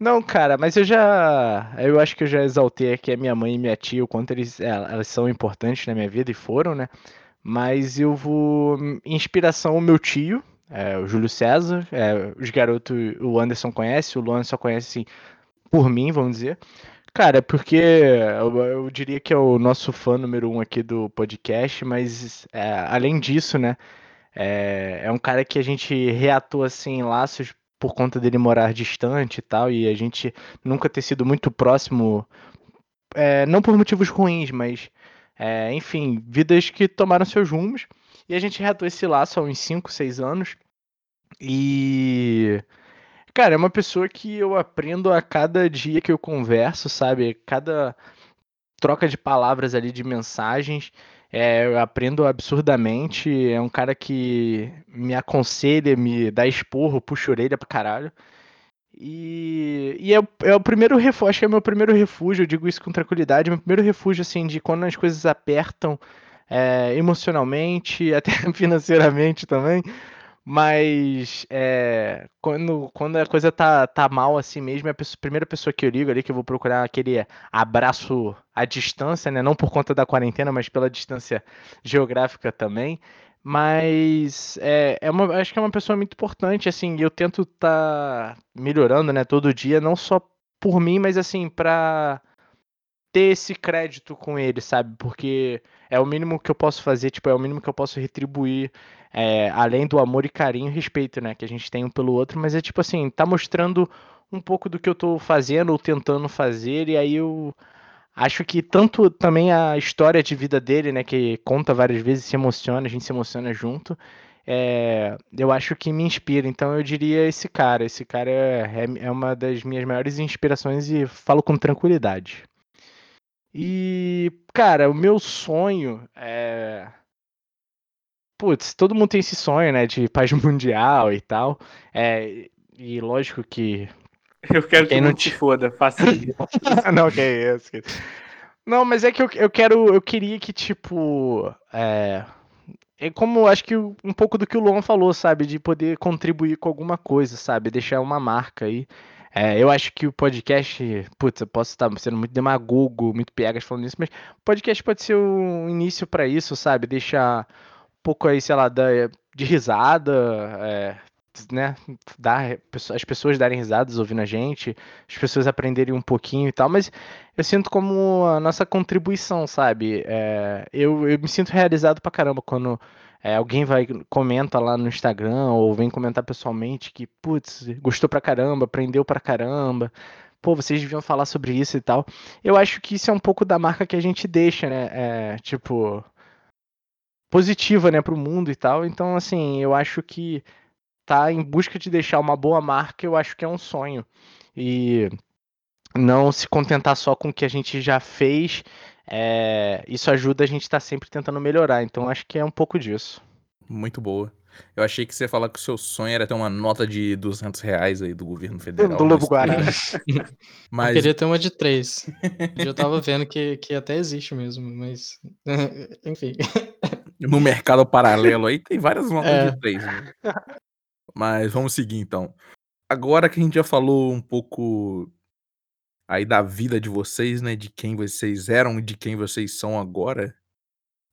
S2: Não, cara, mas eu já. Eu acho que eu já exaltei aqui a minha mãe e minha tia, o quanto eles, é, elas são importantes na minha vida e foram, né? Mas eu vou. Inspiração o meu tio, é, o Júlio César. É, os garotos, o Anderson conhece, o Luan só conhece assim, por mim, vamos dizer. Cara, porque eu, eu, diria que é o nosso fã número um aqui do podcast, mas é, além disso, né? É, é um cara que a gente reatou assim laços por conta dele morar distante e tal, e a gente nunca ter sido muito próximo, é, não por motivos ruins, mas É, enfim, vidas que tomaram seus rumos. E a gente reatou esse laço há uns 5, 6 anos. E. Cara, é uma pessoa que eu aprendo a cada dia que eu converso, sabe? Cada troca de palavras ali, de mensagens. É, eu aprendo absurdamente. É um cara que me aconselha, me dá esporro, puxa orelha pra caralho. E, e é, é, o primeiro refúgio, acho que é o meu primeiro refúgio, eu digo isso com tranquilidade, meu primeiro refúgio, assim, de quando as coisas apertam é, emocionalmente, [LAUGHS] até financeiramente também, mas é, quando, quando a coisa tá, tá mal assim mesmo, é a pessoa, primeira pessoa que eu ligo ali, que eu vou procurar aquele abraço à distância, né? Não por conta da quarentena, mas pela distância geográfica também. Mas é, é uma, acho que é uma pessoa muito importante, assim, e eu tento estar tá melhorando, né, todo dia, não só por mim, mas assim, pra ter esse crédito com ele, sabe? Porque é o mínimo que eu posso fazer, tipo, é o mínimo que eu posso retribuir, é, além do amor e carinho e respeito, né, que a gente tem um pelo outro, mas é tipo assim, tá mostrando um pouco do que eu tô fazendo ou tentando fazer, e aí eu acho que tanto também a história de vida dele, né, que conta várias vezes, se emociona, a gente se emociona junto, é, eu acho que me inspira. Então eu diria esse cara. Esse cara é, é, é uma das minhas maiores inspirações e falo com tranquilidade. E, cara, o meu sonho é. Putz, todo mundo tem esse sonho, né, de paz [LAUGHS] mundial e tal. É, e lógico que. [LAUGHS]
S4: Eu quero que não te foda, faça [LAUGHS]
S2: Não, que é isso. Não, mas é que eu, eu quero. Eu queria que, tipo. É, é como acho que um pouco do que o Luan falou, sabe? De poder contribuir com alguma coisa, sabe? Deixar uma marca aí. É, eu acho que o podcast, putz, eu posso estar sendo muito demagogo, muito piegas falando isso, mas podcast pode ser um início para isso, sabe? Deixar um pouco aí, sei lá, de risada, é, né? Dar, as pessoas darem risadas ouvindo a gente, as pessoas aprenderem um pouquinho e tal, mas eu sinto como a nossa contribuição, sabe? É, eu, eu me sinto realizado pra caramba quando é, alguém vai comenta lá no Instagram ou vem comentar pessoalmente que, putz, gostou pra caramba, aprendeu pra caramba, pô, vocês deviam falar sobre isso e tal. Eu acho que isso é um pouco da marca que a gente deixa, né? É, tipo, positiva, né, pro mundo e tal. Então, assim, eu acho que tá em busca de deixar uma boa marca, eu acho que é um sonho. E não se contentar só com o que a gente já fez é, isso ajuda a gente estar tá sempre tentando melhorar. Então acho que é um pouco disso.
S1: Muito boa. Eu achei que você ia falar que o seu sonho era ter uma nota de 200 reais aí do governo federal.
S2: Do Lobo Guará. [LAUGHS]
S3: mas... Eu queria ter uma de 3. Eu tava vendo que, que até existe mesmo, mas. [LAUGHS] Enfim.
S1: No mercado paralelo aí tem várias notas é. de 3. Né? Mas vamos seguir então. Agora que a gente já falou um pouco aí da vida de vocês, né, de quem vocês eram e de quem vocês são agora,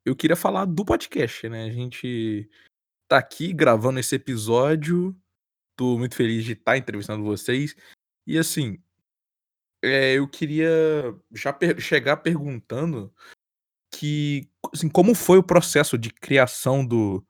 S1: eu queria falar do podcast, né? A gente tá aqui gravando esse episódio, tô muito feliz de estar tá entrevistando vocês. E assim, é, eu queria já chegar perguntando que, assim, como foi o processo de criação do,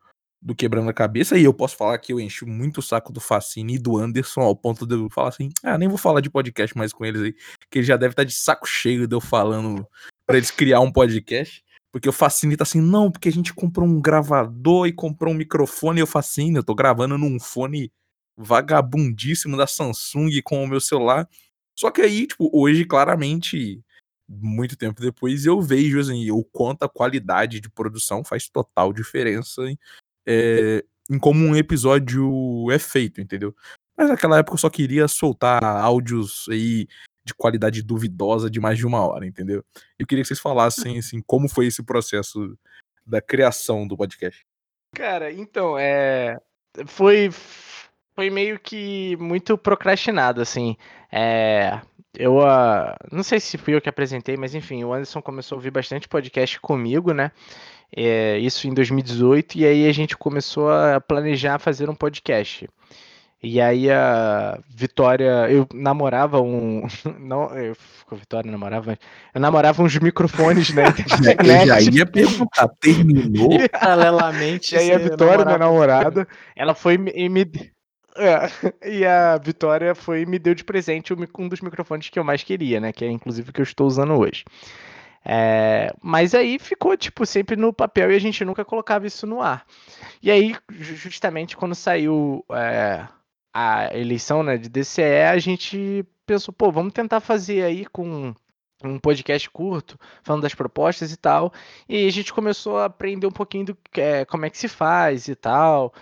S1: do Quebrando a Cabeça, e eu posso falar que eu enchi muito o saco do Facine e do Anderson ao ponto de eu falar assim: ah, nem vou falar de podcast mais com eles aí, que ele já deve estar tá de saco cheio de eu falando para eles criar um podcast. Porque o Facine tá assim, não, porque a gente comprou um gravador e comprou um microfone, e eu Facine, eu tô gravando num fone vagabundíssimo da Samsung com o meu celular. Só que aí, tipo, hoje, claramente, muito tempo depois, eu vejo assim, o quanto a qualidade de produção faz total diferença é, em como um episódio é feito, entendeu? Mas naquela época eu só queria soltar áudios aí de qualidade duvidosa de mais de uma hora, entendeu? Eu queria que vocês falassem [LAUGHS] assim, como foi esse processo da criação do podcast.
S2: Cara, então, é. Foi. Foi meio que muito procrastinado, assim. É. Eu, uh, não sei se fui eu que apresentei, mas enfim, o Anderson começou a ouvir bastante podcast comigo, né? É, isso em 2018, e aí a gente começou a planejar fazer um podcast. E aí a Vitória, eu namorava um, [LAUGHS] não, eu, a Vitória namorava, eu namorava uns microfones, né? [LAUGHS]
S1: eu já ia perguntar, terminou? [LAUGHS]
S3: Paralelamente.
S2: E aí a Vitória, minha namorada, ela foi e me, é, e a Vitória foi e me deu de presente um dos microfones que eu mais queria, né? Que é inclusive o que eu estou usando hoje. É, mas aí ficou, tipo, sempre no papel e a gente nunca colocava isso no ar. E aí, justamente quando saiu é, a eleição né, de DCE, a gente pensou, pô, vamos tentar fazer aí com um podcast curto, falando das propostas e tal. E a gente começou a aprender um pouquinho do é, como é que se faz e tal,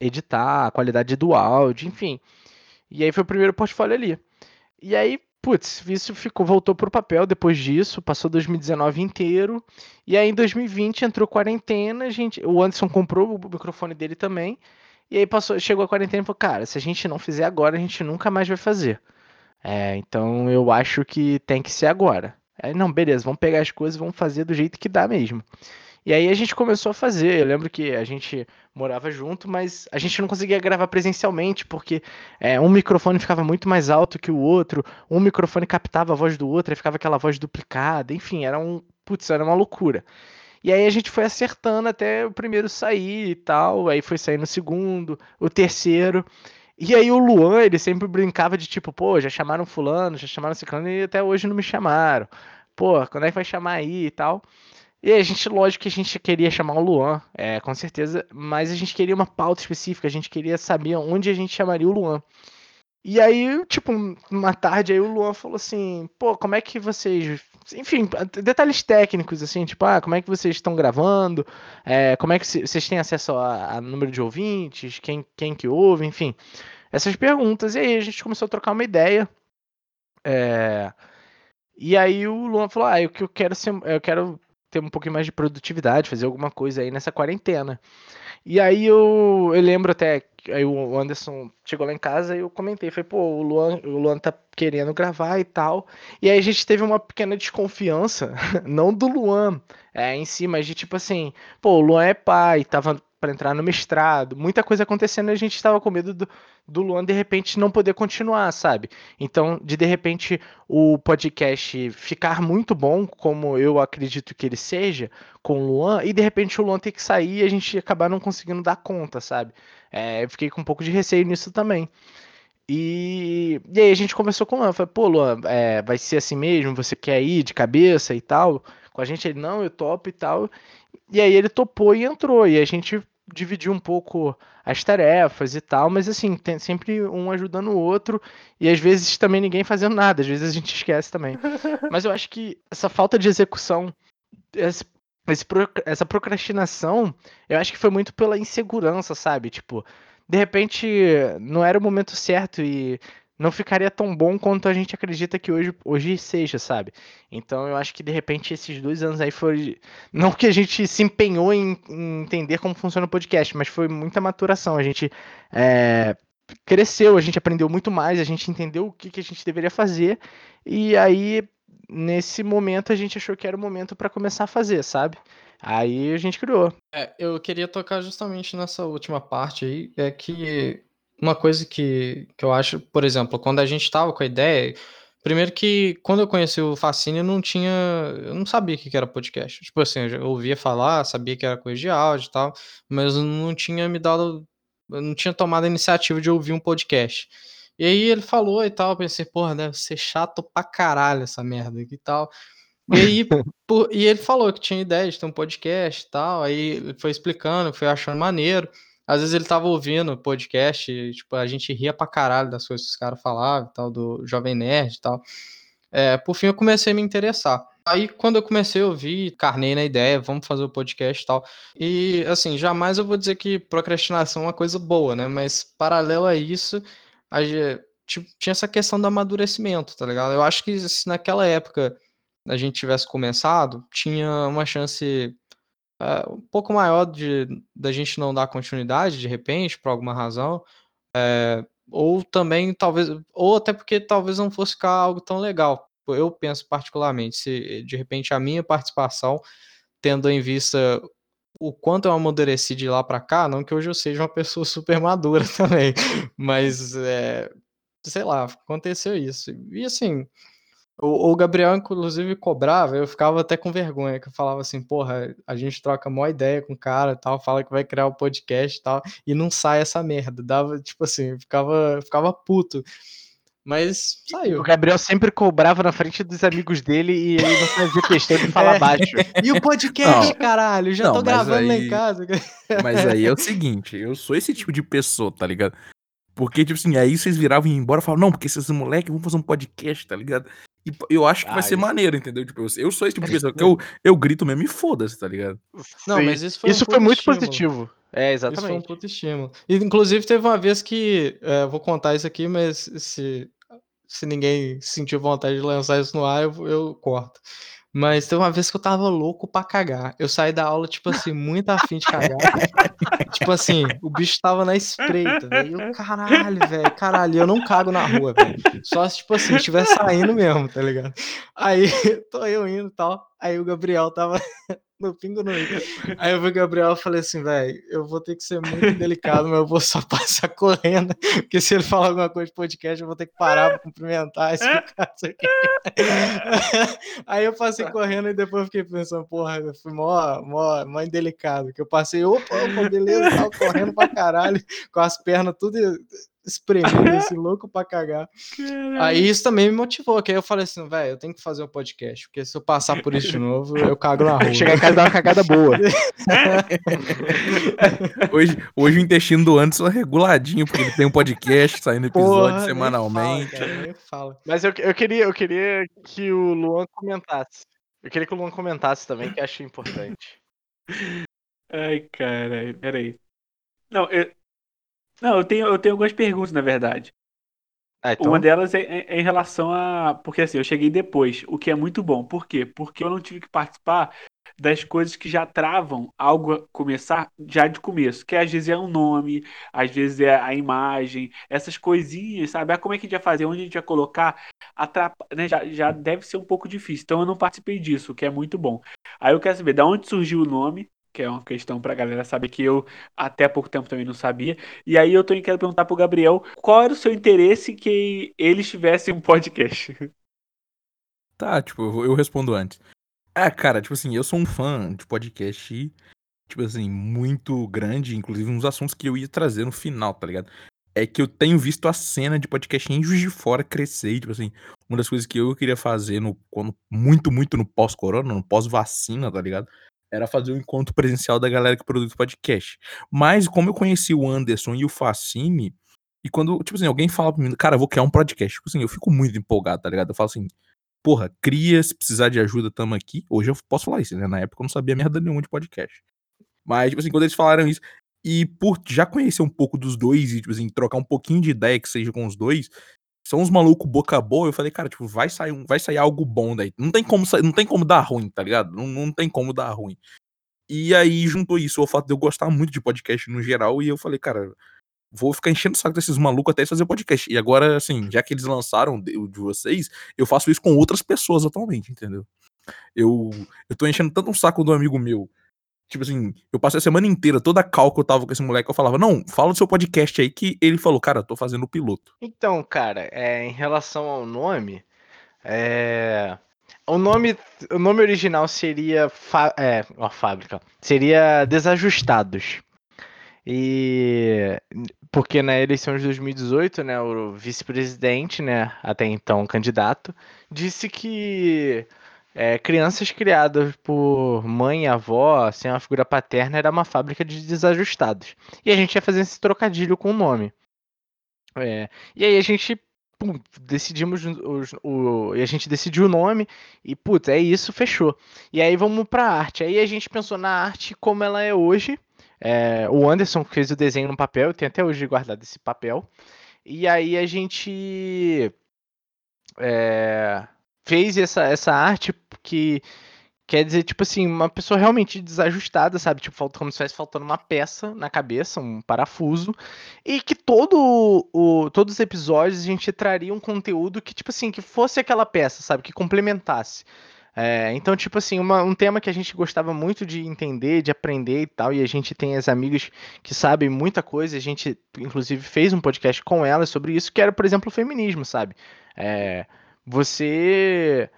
S2: editar, a qualidade do áudio, enfim. E aí foi o primeiro portfólio ali. E aí, putz, isso ficou, voltou pro papel depois disso, passou 2019 inteiro. E aí em 2020 entrou quarentena, gente, o Anderson comprou o microfone dele também. E aí passou, chegou a quarentena e falou, cara, se a gente não fizer agora, a gente nunca mais vai fazer. É, então eu acho que tem que ser agora. Aí, não, beleza, vamos pegar as coisas vamos fazer do jeito que dá mesmo. E aí a gente começou a fazer. Eu lembro que a gente morava junto, mas a gente não conseguia gravar presencialmente, porque é, um microfone ficava muito mais alto que o outro, um microfone captava a voz do outro, e ficava aquela voz duplicada, enfim, era um. Putz, era uma loucura. E aí a gente foi acertando até o primeiro sair e tal, aí foi saindo o segundo, o terceiro. E aí o Luan, ele sempre brincava de tipo, pô, já chamaram fulano, já chamaram ciclano e até hoje não me chamaram. Pô, quando é que vai chamar aí e tal? E a gente, lógico que a gente queria chamar o Luan, é, com certeza, mas a gente queria uma pauta específica, a gente queria saber onde a gente chamaria o Luan. E aí, tipo, uma tarde aí o Luan falou assim, pô, como é que vocês. Enfim, detalhes técnicos, assim, tipo, ah, como é que vocês estão gravando? É, como é que vocês têm acesso a, a, número de ouvintes? Quem, quem que ouve, enfim. Essas perguntas. E aí a gente começou a trocar uma ideia. É, e aí o Luan falou, ah, eu, eu quero ser. Eu quero ter um pouquinho mais de produtividade, fazer alguma coisa aí nessa quarentena. E aí eu, eu lembro até aí o Anderson chegou lá em casa e eu comentei, falei, pô, o Luan, o Luan tá querendo gravar e tal. E aí a gente teve uma pequena desconfiança, [LAUGHS] não do Luan é, em si, mas de tipo assim, pô, o Luan é pai, tava para entrar no mestrado, muita coisa acontecendo e a gente estava com medo do, do Luan de repente não poder continuar, sabe? Então, de de repente o podcast ficar muito bom, como eu acredito que ele seja, com o Luan, e de repente o Luan ter que sair e a gente acabar não conseguindo dar conta, sabe? É, eu fiquei com um pouco de receio nisso também. E, e aí a gente conversou com o Luan, falei, pô, Luan, é, vai ser assim mesmo? Você quer ir de cabeça e tal? Com a gente, ele, não, eu topo e tal. E aí ele topou e entrou, e a gente dividiu um pouco as tarefas e tal, mas assim, tem sempre um ajudando o outro, e às vezes também ninguém fazendo nada, às vezes a gente [LAUGHS] esquece também. mas eu acho que essa falta de execução, esse esse, essa procrastinação, eu acho que foi muito pela insegurança, sabe? Tipo, de repente não era o momento certo e não ficaria tão bom quanto a gente acredita que hoje, hoje seja, sabe? Então eu acho que de repente esses dois anos aí foi. [LAUGHS] Não que a gente se empenhou em, em entender como funciona o podcast, mas foi muita maturação. A gente é, cresceu, a gente aprendeu muito mais, a gente entendeu o que, que a gente deveria fazer, e aí nesse momento a gente achou que era o momento para começar a fazer, sabe? Aí a gente criou.
S3: É, eu queria tocar justamente nessa última parte aí, é que uma coisa que, que eu acho, por exemplo, quando a gente tava com a ideia, primeiro que quando eu conheci o Fascínio eu não tinha, eu não sabia o que era podcast. Tipo assim, eu já ouvia falar, sabia que era coisa de áudio e tal, mas não tinha me dado, eu não tinha tomado a iniciativa de ouvir um podcast. E aí ele falou e tal, eu pensei, porra, deve ser chato pra caralho essa merda e tal. E aí, [LAUGHS] por, e ele falou que tinha ideia de ter um podcast e tal, aí ele foi explicando, foi achando maneiro. Às vezes ele tava ouvindo podcast, e, tipo, a gente ria pra caralho das coisas que os caras falavam tal, do Jovem Nerd e tal. É, por fim eu comecei a me interessar. Aí quando eu comecei a ouvir, carnei na ideia, vamos fazer o podcast e tal. E assim, jamais eu vou dizer que procrastinação é uma coisa boa, né? Mas paralelo a isso, a, tinha essa questão do amadurecimento, tá ligado? Eu acho que se naquela época a gente tivesse começado, tinha uma chance é, um pouco maior de da gente não dar continuidade de repente, por alguma razão. É, ou também talvez, ou até porque talvez não fosse ficar algo tão legal. Eu penso particularmente, se de repente a minha participação, tendo em vista o quanto eu amadureci de lá para cá, não que hoje eu seja uma pessoa [LAUGHS] super madura também, mas é, sei lá, aconteceu isso. E assim, o, o, Gabriel, inclusive, cobrava, eu ficava até com vergonha, que eu falava assim, porra, a gente troca mó ideia com o cara e tal, fala que vai criar o um podcast e tal, e não sai essa merda. Dava, tipo assim, ficava, ficava puto. Mas saiu.
S2: O Gabriel sempre cobrava na frente dos amigos dele e ele não fazia questão de falar [LAUGHS]
S3: É.
S2: baixo.
S3: E o podcast,
S1: Não.
S3: caralho? Já
S1: Não,
S3: tô gravando lá em
S1: aí-
S3: casa. [LAUGHS]
S1: Mas aí é o seguinte, eu sou esse tipo de pessoa, tá ligado? Porque, tipo assim, aí vocês viravam e iam embora e falavam, não, porque esses moleques vão fazer um podcast, tá ligado? E eu acho que
S2: Ah,
S1: vai ser
S2: isso-
S1: maneiro, entendeu? Tipo, eu, eu sou esse tipo de pessoa que eu, eu grito mesmo e foda-se, tá ligado?
S3: Não,
S2: Sim.
S3: mas isso foi um
S2: Isso
S3: puta
S2: foi muito
S3: estímulo.
S2: positivo. É,
S3: Isso foi um
S2: exatamente.
S3: puto estímulo. E, inclusive, teve uma vez que. é, eu vou contar isso aqui, mas se, se ninguém sentiu vontade de lançar isso no ar, eu, eu corto. Mas teve uma vez que eu tava louco pra cagar. Eu saí da aula, tipo assim, muito afim de cagar. tipo assim, o bicho tava na espreita, velho. Eu, caralho, velho, caralho, eu não cago na rua, velho. Só se, tipo assim, estiver saindo mesmo, tá ligado? Aí, [LAUGHS] tô eu indo e tal. Aí o Gabriel tava [LAUGHS] no pingo no i. Aí eu vi o Gabriel e falei assim, velho, eu vou ter que ser muito delicado, mas eu vou só [LAUGHS] passar correndo, porque se ele falar alguma coisa de podcast, eu vou ter que parar pra cumprimentar, isso aqui. [LAUGHS] Aí eu passei correndo e depois fiquei pensando, porra, eu fui mó, mó, mó indelicado, que eu passei, opa, opa, beleza, tal, correndo pra caralho, com as pernas tudo espremidas, [LAUGHS] assim, louco pra cagar. Aí isso também me motivou, que aí eu falei assim, velho, eu tenho que fazer um podcast, porque se eu passar por isso de novo, eu cago na rua.
S2: Chegar em casa e dar uma cagada boa. [LAUGHS]
S1: Hoje, hoje o intestino do Anderson é reguladinho, porque ele tem um podcast saindo episódio
S3: Porra,
S1: semanalmente.
S3: Fala, cara, fala.
S2: Mas eu, eu, queria, eu queria que o Luan comentasse. Eu queria que o Luan comentasse também, que eu acho importante.
S4: Ai, caralho, peraí. Não, eu. Não, eu tenho, eu tenho algumas perguntas, na verdade.
S2: Ah, então.
S4: Uma delas é, é- é em relação a. Porque assim, eu cheguei depois, o que é muito bom. Por quê? Porque eu não tive que participar das coisas que já travam algo a começar já de começo. Que às vezes é um nome, às vezes é a imagem, essas coisinhas, sabe? Ah, como é que a gente vai fazer? Onde a gente vai colocar? Atrapa... Né? Já, já deve ser um pouco difícil. Então eu não participei disso, o que é muito bom. Aí eu quero saber da onde surgiu o nome. Que é uma questão pra galera saber que eu até pouco tempo também não sabia. E aí eu tô quero perguntar pro Gabriel qual era o seu interesse que eles tivessem um podcast. [LAUGHS]
S1: Tá, tipo, eu respondo antes. Ah, cara, tipo assim, eu sou um fã de podcast, tipo assim, muito grande, inclusive uns assuntos que eu ia trazer no final, tá ligado? É que eu tenho visto a cena de podcast em Juiz de Fora crescer, e, tipo assim, uma das coisas que eu queria fazer no, quando, muito, muito no pós-corona, no pós-vacina, tá ligado? Era fazer um encontro presencial da galera que produz podcast. Mas, como eu conheci o Anderson e o Facine, e quando, tipo assim, alguém fala pra mim, cara, eu vou criar um podcast, tipo assim, eu fico muito empolgado, tá ligado? Eu falo assim, porra, cria, se precisar de ajuda, tamo aqui. Hoje eu posso falar isso, né? Na época eu não sabia merda nenhuma de podcast. Mas, tipo assim, quando eles falaram isso, e por já conhecer um pouco dos dois e, tipo assim, trocar um pouquinho de ideia que seja com os dois, são uns malucos boca boa, eu falei, cara, tipo, vai sair, um, vai sair algo bom daí. Não tem como, não tem como dar ruim, tá ligado? Não, não tem como dar ruim. E aí juntou isso ao fato de eu gostar muito de podcast no geral, e eu falei, cara, vou ficar enchendo o saco desses malucos até fazer podcast. E agora, assim, já que eles lançaram de, o de vocês, eu faço isso com outras pessoas atualmente, entendeu? Eu, eu tô enchendo tanto um saco do amigo meu. Tipo assim, eu passei a semana inteira, toda cal que eu tava com esse moleque, eu falava, não, fala do seu podcast aí, que ele falou, cara, tô fazendo o piloto.
S2: Então, cara, é, em relação ao nome, é, o nome, o nome original seria, é, ó, fábrica, seria Desajustados. E porque na eleição de 2018, né, o vice-presidente, né, até então candidato, disse que é, crianças criadas por mãe e avó, sem uma figura paterna, era uma fábrica de desajustados. E a gente ia fazer esse trocadilho com o nome. É, e aí a gente pum, decidimos os- o, e a gente decidiu o nome e putz, é isso, fechou. E aí vamos pra arte. Aí a gente pensou na arte como ela é hoje. É, o Anderson fez o desenho no papel, eu tenho até hoje guardado esse papel. E aí a gente é, fez essa, essa arte que quer dizer, tipo assim, uma pessoa realmente desajustada, sabe? Tipo, falta, como se estivesse faltando uma peça na cabeça, um parafuso. E que todo o, todos os episódios a gente traria um conteúdo que, tipo assim, que fosse aquela peça, sabe? Que complementasse. É, então, tipo assim, uma- um tema que a gente gostava muito de entender, de aprender e tal, e a gente tem as amigas que sabem muita coisa, a gente, inclusive, fez um podcast com elas sobre isso, que era, por exemplo, o feminismo, sabe? É, você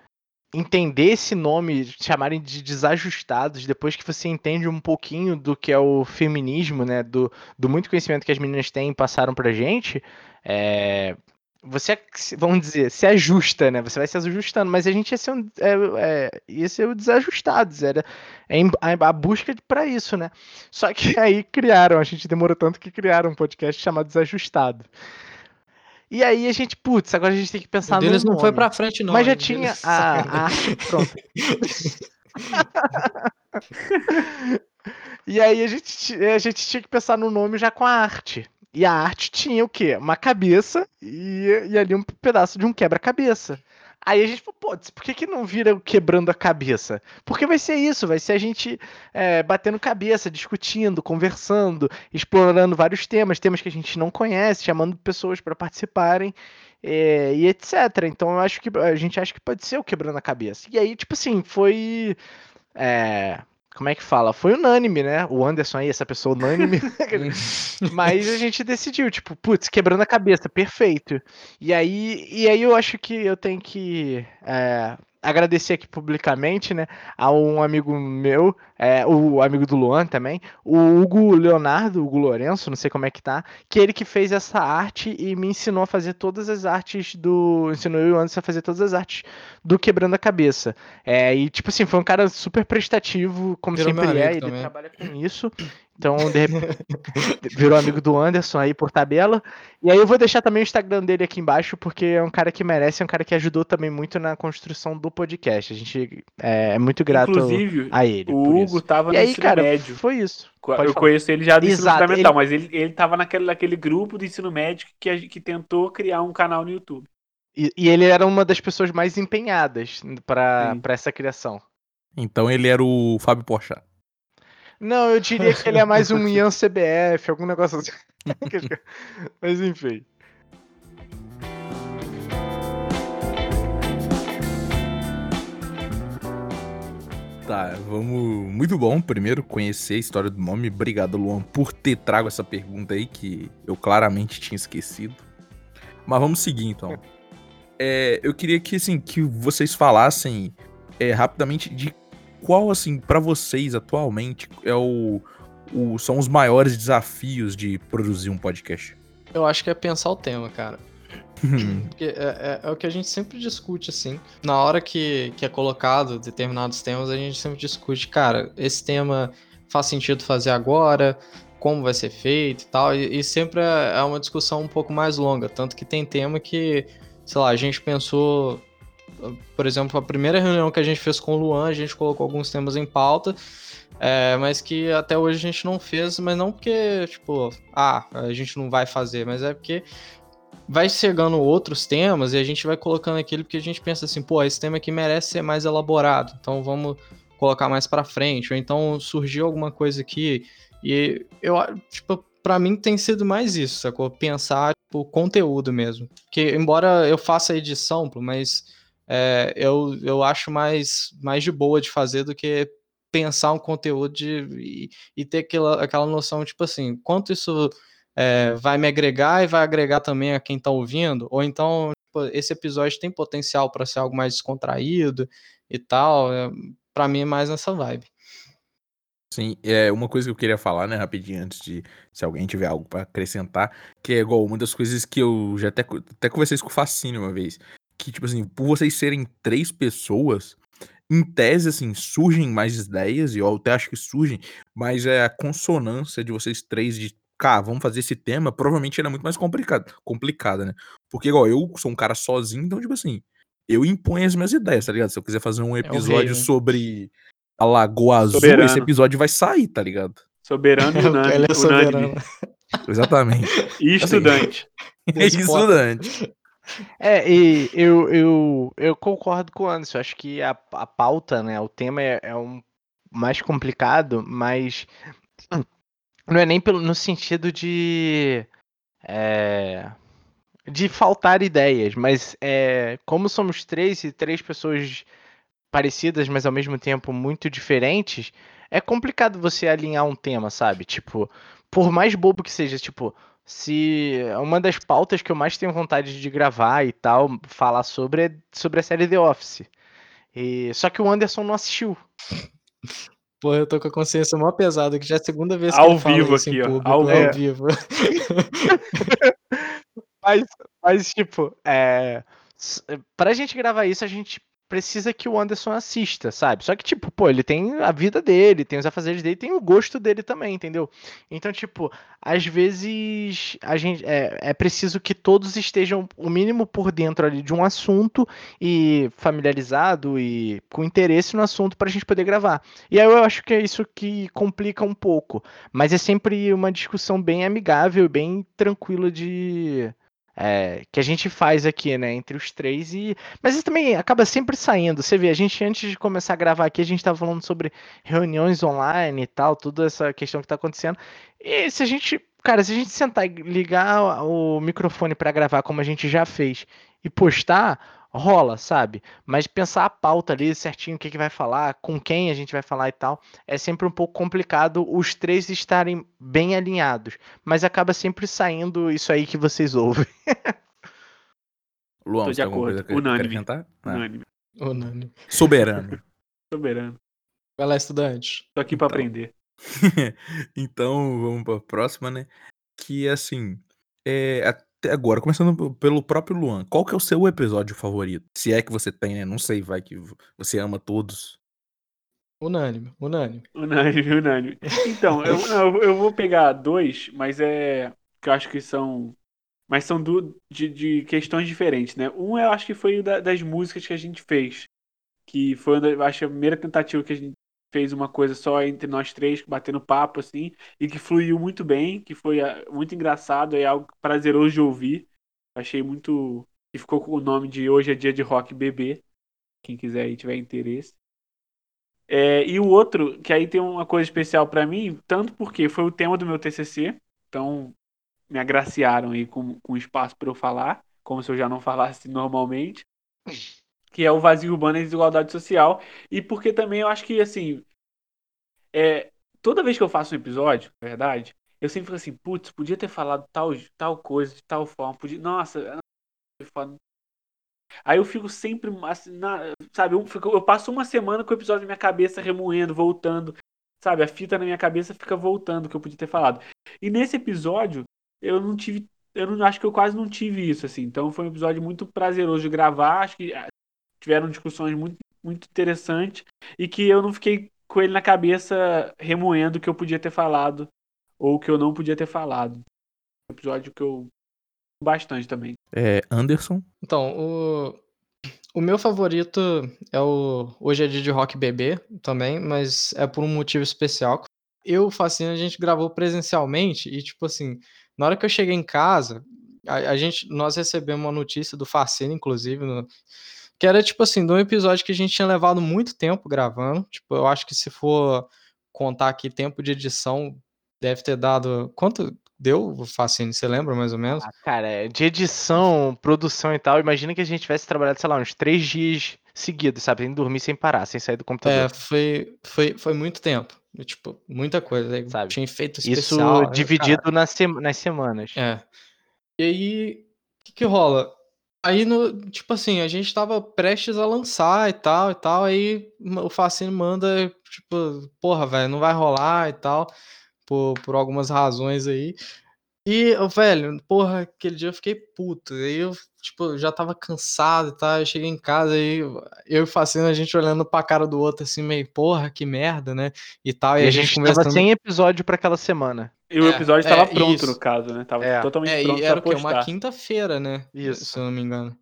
S2: entender esse nome, chamarem de desajustados, depois que você entende um pouquinho do que é o feminismo, né, do, do muito conhecimento que as meninas têm e passaram pra gente, é, você, vamos dizer, se ajusta, né? Você vai se ajustando, mas a gente ia ser, um, é, é, ia ser o desajustados, era é a, a busca para isso, né? Só que [LAUGHS] aí criaram, a gente demorou tanto que criaram um podcast chamado Desajustado. E aí a gente, putz, agora a gente tem que pensar
S3: no deles não foi pra frente não.
S2: Mas já tinha [LAUGHS] a, a arte pronta. [LAUGHS] e aí a gente, a gente tinha que pensar no nome já com a arte. E a arte tinha o quê? Uma cabeça e, e ali um pedaço de um quebra-cabeça. Aí a gente falou, pô, por que, que não vira quebrando a cabeça? Porque vai ser isso, vai ser a gente é, batendo cabeça, discutindo, conversando, explorando vários temas, temas que a gente não conhece, chamando pessoas para participarem é, e etc. Então eu acho que a gente acha que pode ser o quebrando a cabeça. E aí, tipo assim, foi. É, como é que fala? Foi unânime, né? O Anderson aí, essa pessoa unânime. [LAUGHS] [LAUGHS] Mas a gente decidiu, tipo, putz, quebrando a cabeça, perfeito. E aí, e aí eu acho que eu tenho que é, agradecer aqui publicamente, né, a um amigo meu, é, o amigo do Luan também, o Hugo Leonardo, Hugo Lourenço, não sei como é que tá, que ele que fez essa arte e me ensinou a fazer todas as artes do. Ensinou eu e o Anderson a fazer todas as artes do Quebrando a Cabeça. É, e, tipo assim, foi um cara super prestativo, como Virou sempre é, ele também. trabalha com isso. Então, de repente, [LAUGHS] virou amigo do Anderson aí por tabela. E aí eu vou deixar também o Instagram dele aqui embaixo, porque é um cara que merece, é um cara que ajudou também muito na construção do podcast. A gente é, é muito grato
S4: Inclusive,
S2: a ele.
S4: O Hugo isso. tava no
S2: e aí,
S4: ensino
S2: cara,
S4: médio.
S2: Foi isso.
S4: eu falar. conheço ele já do Exato, ensino fundamental, ele... mas ele, ele tava naquele, naquele grupo de ensino médio que, que tentou criar um canal no YouTube.
S2: E, e ele era uma das pessoas mais empenhadas para essa criação.
S1: Então ele era o Fábio Porchat.
S2: Não, eu diria que ele é mais um [LAUGHS] Ian CBF, algum negócio assim. [LAUGHS] Mas enfim.
S1: Tá, vamos. Muito bom, primeiro, conhecer a história do nome. Obrigado, Luan, por ter trago essa pergunta aí que eu claramente tinha esquecido. Mas vamos seguir então. É, eu queria que, assim, que vocês falassem é, rapidamente de qual, assim, para vocês atualmente é o, o, são os maiores desafios de produzir um podcast?
S3: Eu acho que é pensar o tema, cara. Porque é, é, é, o que a gente sempre discute, assim. Na hora que, que é colocado determinados temas, a gente sempre discute, cara, esse tema faz sentido fazer agora, como vai ser feito e tal. E, e sempre é, é uma discussão um pouco mais longa. Tanto que tem tema que, sei lá, a gente pensou por exemplo, a primeira reunião que a gente fez com o Luan, a gente colocou alguns temas em pauta, é, mas que até hoje a gente não fez, mas não porque, tipo, ah, a gente não vai fazer, mas é porque vai chegando outros temas e a gente vai colocando aquilo porque a gente pensa assim, pô, esse tema aqui merece ser mais elaborado, então vamos colocar mais para frente, ou então surgiu alguma coisa aqui e eu, tipo, para mim tem sido mais isso, sacou? Pensar, tipo, conteúdo mesmo. Que embora eu faça edição, mas é, eu, eu acho mais, mais de boa de fazer do que pensar um conteúdo de, e, e ter aquela, aquela noção, tipo assim, quanto isso é, vai me agregar e vai agregar também a quem está ouvindo, ou então tipo, esse episódio tem potencial para ser algo mais descontraído e tal. É, para mim é mais nessa vibe.
S1: Sim, é uma coisa que eu queria falar, né, rapidinho, antes de se alguém tiver algo para acrescentar, que é igual uma das coisas que eu já até, até conversei com o Facine uma vez, que, tipo assim, por vocês serem três pessoas, em tese, assim, surgem mais ideias, e eu até acho que surgem, mas é a consonância de vocês três de, cara, vamos fazer esse tema, provavelmente era muito mais complicado, complicada, né? Porque, igual, eu sou um cara sozinho, então, tipo assim, eu imponho as minhas ideias, tá ligado? Se eu quiser fazer um é episódio é sobre a Lagoa Azul, soberano. esse episódio vai sair, tá ligado?
S4: Soberano e [LAUGHS] unânime. Ele é soberano.
S1: Exatamente.
S4: E estudante.
S1: Assim, [LAUGHS] e estudante.
S2: É, e eu, eu, eu concordo com o Anderson. Acho que a, a pauta, né, o tema é, é um mais complicado, mas [CLEARS THROAT] não é nem pelo, no sentido de. É, de faltar ideias, mas é, como somos três e três pessoas parecidas, mas ao mesmo tempo muito diferentes, é complicado você alinhar um tema, sabe? Tipo, por mais bobo que seja, tipo, se uma das pautas que eu mais tenho vontade de gravar e tal, falar sobre é sobre a série The Office. E, só que o Anderson não assistiu.
S3: Pô, eu tô com a consciência mó pesada, que já é a segunda vez que
S4: ao
S3: ele
S4: vivo aqui,
S3: público,
S4: ó, ao,
S3: ao vivo. [LAUGHS]
S2: mas, Mas, tipo, é. Pra gente gravar isso, a gente precisa que o Anderson assista, sabe? Só que, tipo, pô, ele tem a vida dele, tem os afazeres dele, tem o gosto dele também, entendeu? Então, tipo, às vezes a gente é, é preciso que todos estejam o mínimo por dentro ali de um assunto e familiarizado e com interesse no assunto pra gente poder gravar. E aí eu acho que é isso que complica um pouco. Mas é sempre uma discussão bem amigável, bem tranquila de. É, que a gente faz aqui, né, entre os três e. Mas isso também acaba sempre saindo. Você vê, a gente antes de começar a gravar aqui, a gente tava falando sobre reuniões online e tal, toda essa questão que tá acontecendo. E se a gente. Cara, se a gente sentar e ligar o microfone pra gravar como a gente já fez e postar, rola, sabe? Mas pensar a pauta ali certinho, o que, que vai falar, com quem a gente vai falar e tal é sempre um pouco complicado os três estarem bem alinhados. Mas acaba sempre saindo isso aí que vocês ouvem. [LAUGHS]
S1: Luan,
S4: Tô de acordo.
S1: a
S4: Unânime.
S1: acrescentar? Ah,
S4: Unânime.
S3: Unânime.
S1: soberano. [LAUGHS]
S4: Soberano.
S3: Vai lá, estudante.
S4: Tô aqui pra
S1: Então.
S4: aprender. [LAUGHS]
S1: então, vamos pra próxima, né? Que assim, é, agora, começando pelo próprio Luan, qual que é o seu episódio favorito? Se é que você tem, né? Não sei, vai que você ama todos.
S3: Unânime, unânime.
S4: Unânime, [LAUGHS] unânime. Então, eu, não, eu- eu vou pegar dois, mas é. que eu acho que são. Mas são do, de, de questões diferentes, né? Um eu acho que foi o da- das músicas que a gente fez. Que foi, eu acho, a primeira tentativa que a gente fez uma coisa só entre nós três, batendo papo, assim, e que fluiu muito bem, que foi ah, muito engraçado, é algo prazeroso de ouvir. Achei muito. E ficou com o nome de Hoje é Dia de Rock Bebê. Quem quiser aí tiver interesse. É, e o outro, que aí tem uma coisa especial pra mim, tanto porque foi o tema do meu TCC, então me agraciaram aí com, com espaço pra eu falar, como se eu já não falasse normalmente, [LAUGHS] que é o vazio urbano e a desigualdade social, e porque também eu acho que, assim, é, toda vez que eu faço um episódio, na verdade, eu sempre fico assim, putz, podia ter falado tal, tal coisa, de tal forma, podia, nossa. Aí eu fico sempre, assim, na- sabe, eu, fico- eu passo uma semana com o episódio na minha cabeça remoendo, voltando, sabe, a fita na minha cabeça fica voltando o que eu podia ter falado. E nesse episódio, eu não tive, eu não acho que eu quase não tive isso, assim. Então foi um episódio muito prazeroso de gravar, acho que tiveram discussões muito, muito interessantes e que eu não fiquei com ele na cabeça remoendo o que eu podia ter falado ou o que eu não podia ter falado. Um episódio que eu bastante também.
S1: É, Anderson.
S3: Então, o, o meu favorito é o Hoje é Dia de Rock Bebê também, mas é por um motivo especial. Eu e o Facina, a gente gravou presencialmente e, tipo assim, na hora que eu cheguei em casa, a, a gente, nós recebemos uma notícia do Facina, inclusive, no- que era, tipo assim, de um episódio que a gente tinha levado muito tempo gravando. Tipo, eu acho que se for contar aqui tempo de edição, deve ter dado... Quanto deu, Facine? Você lembra mais ou menos?
S2: Ah, cara, é de edição, produção e tal, imagina que a gente tivesse trabalhado, sei lá, uns três dias seguidos, sabe? Sem dormir, sem parar, sem sair do
S3: É,
S2: computador.
S3: foi, foi, foi muito tempo. Tipo, muita coisa.
S2: Sabe?
S3: Tinha efeito
S2: Isso
S3: especial. aí,
S2: dividido nas, sema- nas semanas.
S3: É. E aí, o que que rola? Aí, no, tipo assim, a gente tava prestes a lançar e tal e tal, aí o Facine manda, tipo, porra, velho, não vai rolar e tal, por, por algumas razões aí. E, velho, porra, aquele dia eu fiquei puto. Aí eu, tipo, já tava cansado e tal. Eu cheguei em casa aí, eu e o Facine, a gente olhando pra cara do outro, assim, meio, porra, que merda, né? E tal.
S2: E a gente tava sem episódio pra aquela semana.
S4: E o
S3: É,
S4: episódio
S3: é,
S4: estava pronto,
S3: isso.
S4: no caso, né? Tava
S2: É.
S4: totalmente
S3: É,
S4: pronto
S3: e era o
S4: pra
S3: quê? Uma quinta-feira, né?
S2: Isso.
S3: Se eu não me engano.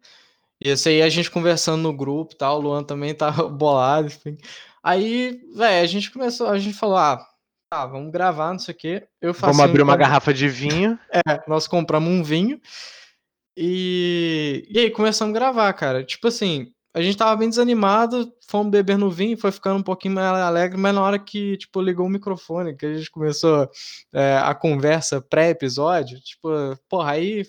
S3: E esse aí a gente conversando no grupo e tal, o Luan também [LAUGHS] tava bolado, enfim. Aí, velho, a gente começou, a gente falou, ah, tá, vamos gravar, não sei o quê. Eu
S2: Vamos
S3: faço
S2: abrir uma garrafa de vinho.
S3: nós compramos um vinho e, e aí começamos a gravar, cara. Tipo assim, a gente tava bem desanimado, fomos beber no vinho, foi ficando um pouquinho mais alegre, mas na hora que, tipo, ligou o microfone, que a gente começou é, a conversa pré-episódio, tipo, porra, aí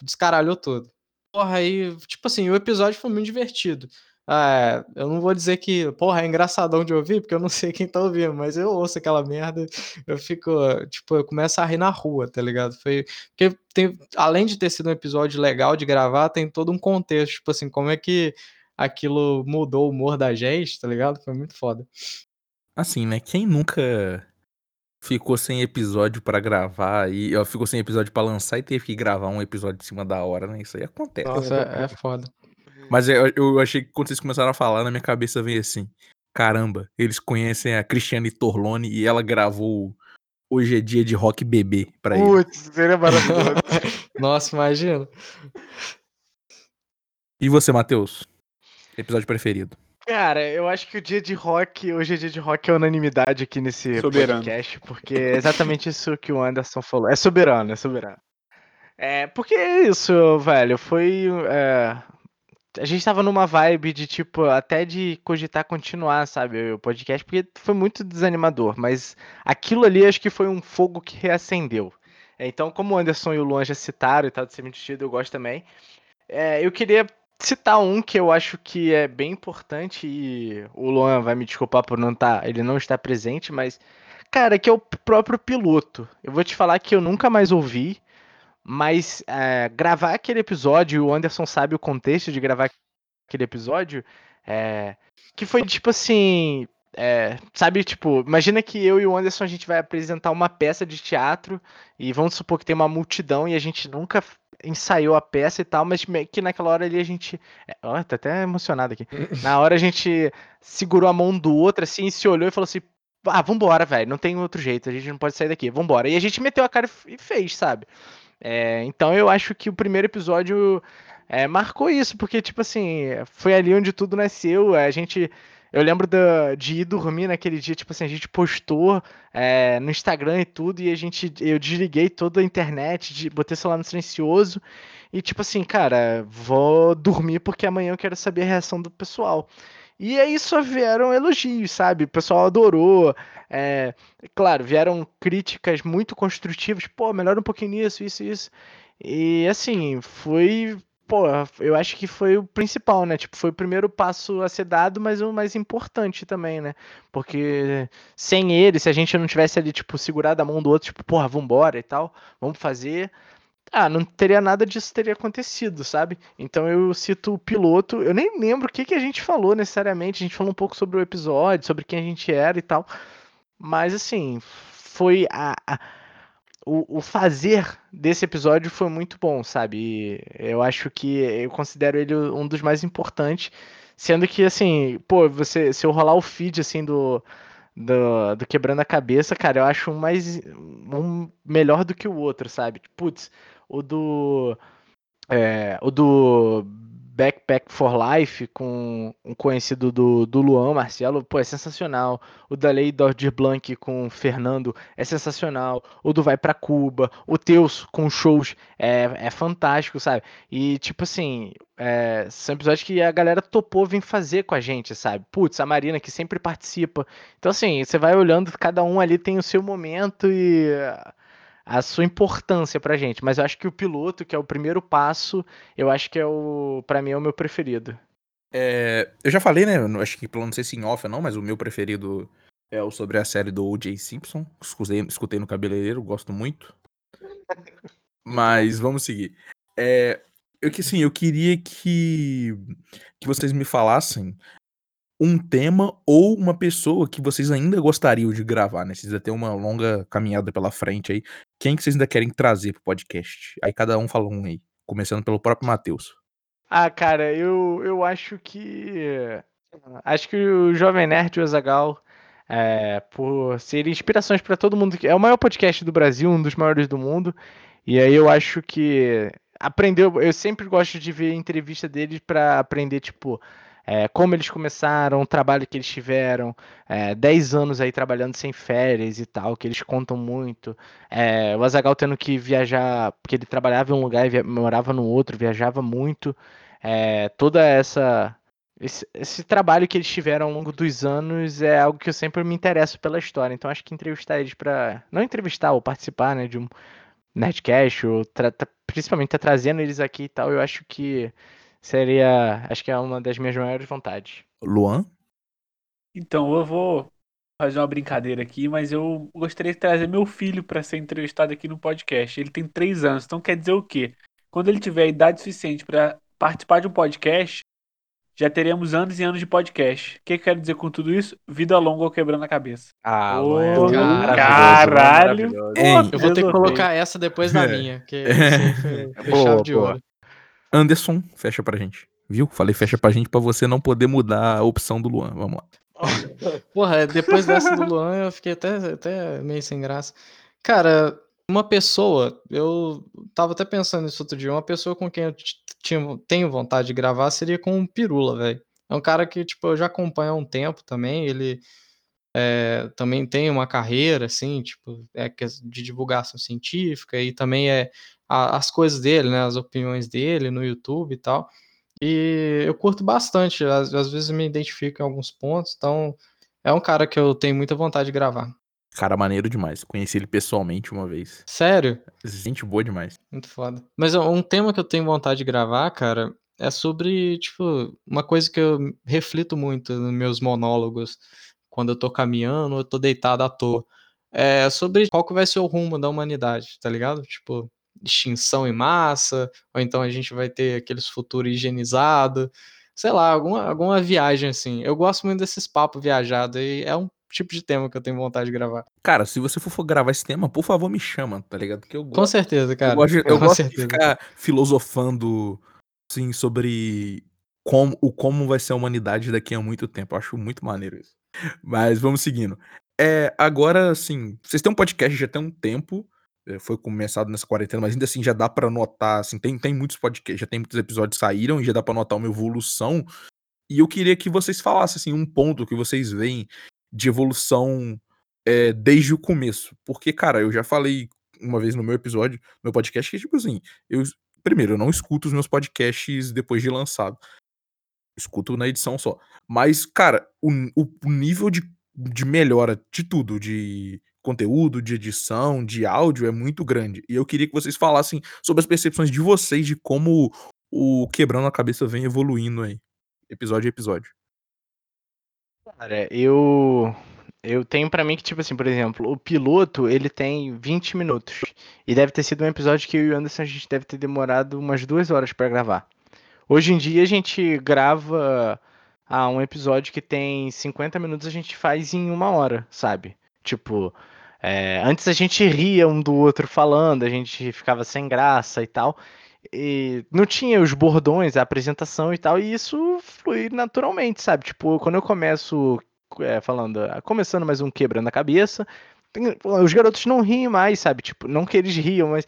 S3: descaralhou tudo. Porra, aí, tipo assim, o episódio foi muito divertido. Ah, eu não vou dizer que, porra, é engraçadão de ouvir, porque eu não sei quem tá ouvindo, mas eu ouço aquela merda, eu fico, tipo, eu começo a rir na rua, tá ligado? Foi, porque tem, além de ter sido um episódio legal de gravar, tem todo um contexto, tipo assim, como é que aquilo mudou o humor da gente, tá ligado? Foi muito foda.
S1: Assim, né? Quem nunca ficou sem episódio pra gravar e ó, ficou sem episódio pra lançar e teve que gravar um episódio em cima da hora, né? Isso aí acontece.
S3: Nossa, é, é foda.
S1: Mas eu, eu achei que quando vocês começaram a falar, na minha cabeça veio assim: caramba, eles conhecem a Cristiane Torlone e ela gravou Hoje é Dia de Rock Bebê pra ele.
S2: Putz, seria maravilhoso. [LAUGHS]
S3: Nossa, imagina.
S1: E você, Matheus? Episódio preferido?
S2: Cara, eu acho que o dia de rock, hoje é dia de rock é unanimidade aqui nesse
S4: Soberano.
S2: podcast, porque é exatamente [LAUGHS] isso que o Anderson falou. É soberano, é soberano. É, porque é isso, velho, foi. é, a gente tava numa vibe de, tipo, até de cogitar continuar, sabe, o podcast, porque foi muito desanimador, mas aquilo ali acho que foi um fogo que reacendeu. É, Então, como o Anderson e o Luan já citaram e tal, de ser mentido, eu gosto também. É, eu queria citar um que eu acho que é bem importante e o Luan vai me desculpar por não estar, ele não estar presente, mas cara, que é o próprio piloto. Eu vou te falar que eu nunca mais ouvi, mas é, gravar aquele episódio, o Anderson sabe o contexto de gravar aquele episódio, é, que foi tipo assim, é, sabe, tipo, imagina que eu e o Anderson a gente vai apresentar uma peça de teatro e vamos supor que tem uma multidão e a gente nunca ensaiou a peça e tal, mas que naquela hora ali a gente. é, Ó, tô até emocionado aqui. [LAUGHS] Na hora a gente segurou a mão do outro assim, e se olhou e falou assim: Ah, vambora, velho, não tem outro jeito, a gente não pode sair daqui, vambora. E a gente meteu a cara e e fez, sabe? É, então eu acho que o primeiro episódio é, marcou isso, porque, tipo assim, foi ali onde tudo nasceu. A gente. Eu lembro de ir dormir naquele dia, tipo assim, a gente postou é, no Instagram e tudo, e a gente. Eu desliguei toda a internet, de, botei o celular no silencioso, e tipo assim, cara, vou dormir porque amanhã eu quero saber a reação do pessoal. E aí só vieram elogios, sabe? O pessoal adorou. É, claro, vieram críticas muito construtivas. Pô, melhora um pouquinho nisso, isso, isso. E assim, foi. Pô, eu acho que foi o principal, né? Tipo, foi o primeiro passo a ser dado, mas o mais importante também, né? Porque sem ele, se a gente não tivesse ali, tipo, segurado a mão do outro, tipo, porra, vambora e tal, vamos fazer. Ah, não teria nada disso teria acontecido, sabe? Então eu cito o piloto. Eu nem lembro o que, que a gente falou necessariamente. A gente falou um pouco sobre o episódio, sobre quem a gente era e tal. Mas assim, foi a, a- o, o fazer desse episódio foi muito bom, sabe? E eu acho que eu considero ele um dos mais importantes. Sendo que, assim, pô, você, se eu rolar o feed assim do, do, do Quebrando a Cabeça, cara, eu acho um mais um melhor do que o outro, sabe? Putz, o do é, o do Backpack for Life com um conhecido do, do Luan Marcelo, pô, é sensacional. O da Lei Dordir Blanc com o Fernando é sensacional. O do Vai Pra Cuba, o Teus com shows é, é fantástico, sabe? E tipo assim, é, são episódios que a galera topou vir fazer com a gente, sabe? Putz, a Marina que sempre participa. Então assim, você vai olhando, cada um ali tem o seu momento e a sua importância pra gente, mas eu acho que o piloto, que é o primeiro passo, eu acho que é o, Pra mim é o meu preferido.
S1: É, eu já falei, né? Acho que não sei se em off ou não, mas o meu preferido é o sobre a série do O.J. Simpson. Escutei, escutei no cabeleireiro, gosto muito. Mas vamos seguir. É, eu que sim, eu queria que, que vocês me falassem um tema ou uma pessoa que vocês ainda gostariam de gravar, né? Vocês ainda têm uma longa caminhada pela frente aí. Quem que vocês ainda querem trazer pro podcast? Aí cada um fala um aí. Começando pelo próprio Matheus.
S2: Ah, cara, eu, eu acho que. Acho que o Jovem Nerd e o Azagal, é, por serem inspirações pra todo mundo. É o maior podcast do Brasil, um dos maiores do mundo. E aí eu acho que aprendeu. Eu sempre gosto de ver entrevista deles pra aprender, tipo, é, como eles começaram, o trabalho que eles tiveram, é, 10 anos aí trabalhando sem férias e tal, que eles contam muito. É, o Azagal tendo que viajar, porque ele trabalhava em um lugar e morava no outro, viajava muito. É, toda essa. Esse, esse trabalho que eles tiveram ao longo dos anos é algo que eu sempre me interesso pela história. Então acho que entrevistar eles pra. Não entrevistar ou participar, né, de um Nerdcast, ou tra- principalmente tá trazendo eles aqui e tal, eu acho que seria. Acho que é uma das minhas maiores vontades.
S1: Luan?
S4: Então, eu vou fazer uma brincadeira aqui, mas eu gostaria de trazer meu filho para ser entrevistado aqui no podcast. Ele tem três anos, então quer dizer o quê? Quando ele tiver idade suficiente para participar de um podcast, já teremos anos e anos de podcast. O que eu quero dizer com tudo isso? Vida longa ou quebrando a cabeça.
S2: Ah,
S4: Ô,
S2: Luan é
S3: caralho.
S2: Luan é maravilhoso.
S1: Hein,
S3: Eu vou ter que colocar essa depois da [LAUGHS]
S1: É.
S3: minha, que [LAUGHS] foi
S2: Boa,
S3: chave de
S2: boa.
S1: Anderson, fecha pra gente. Viu? Falei fecha pra gente pra você não poder mudar a opção do Luan. Vamos lá. [LAUGHS]
S3: Porra, depois dessa do Luan eu fiquei até, até meio sem graça. Cara, uma pessoa, eu tava até pensando nisso outro dia, uma pessoa com quem eu tinha, tenho vontade de gravar seria com o Pirula, velho. É um cara que, tipo, eu já acompanho há um tempo também, ele é, também tem uma carreira, assim, tipo, é de divulgação científica e também é a- as coisas dele, né, as opiniões dele no YouTube e tal. E eu curto bastante, às, às vezes me identifico em alguns pontos, então é um cara que eu tenho muita vontade de gravar.
S1: Cara, maneiro demais. Conheci ele pessoalmente uma vez.
S3: Sério?
S1: Gente boa demais.
S3: Muito foda. Mas ó, um tema que eu tenho vontade de gravar, cara, é sobre, tipo, uma coisa que eu reflito muito nos meus monólogos quando eu tô caminhando eu tô deitado à toa. É sobre qual que vai ser o rumo da humanidade, tá ligado? Tipo, extinção em massa, ou então a gente vai ter aqueles futuros higienizados, sei lá, alguma, alguma viagem assim. Eu gosto muito desses papos viajados e é um tipo de tema que eu tenho vontade de gravar.
S1: Cara, se você for gravar esse tema, por favor, me chama, tá ligado? Porque eu
S3: Com
S1: gosto,
S3: certeza, cara.
S1: eu gosto, de, eu
S3: com
S1: gosto de ficar filosofando, assim, sobre como, o como vai ser a humanidade daqui a muito tempo. Eu acho muito maneiro isso. Mas vamos seguindo. É, agora, assim, vocês têm um podcast já tem um tempo, é, foi começado nessa quarentena, mas ainda assim já dá pra notar, assim, tem, tem muitos podcasts, já tem muitos episódios que saíram e já dá pra notar uma evolução. E eu queria que vocês falassem, assim, um ponto que vocês veem de evolução é, desde o começo. Porque, cara, eu já falei uma vez no meu episódio, no meu podcast, que, tipo assim, eu, primeiro, eu não escuto os meus podcasts depois de lançado. Escuto na edição só. Mas, cara, o, o- nível de, de melhora de tudo, de conteúdo, de edição, de áudio, é muito grande. E eu queria que vocês falassem sobre as percepções de vocês de como o Quebrando a Cabeça vem evoluindo aí. Episódio a episódio.
S2: Cara, eu eu tenho pra mim que tipo assim, por exemplo, o piloto, ele tem 20 minutos e deve ter sido um episódio que eu e o Anderson a gente deve ter demorado umas duas horas pra gravar. Hoje em dia a gente grava ah, um episódio que tem 50 minutos a gente faz em uma hora, sabe? Tipo, é, antes a gente ria um do outro falando, a gente ficava sem graça e tal. E não tinha os bordões, a apresentação e tal, e isso flui naturalmente, sabe? Tipo, quando eu começo é, falando, começando mais um quebrando a cabeça, tem- os garotos não riem mais, sabe? Tipo, não que eles riam, mas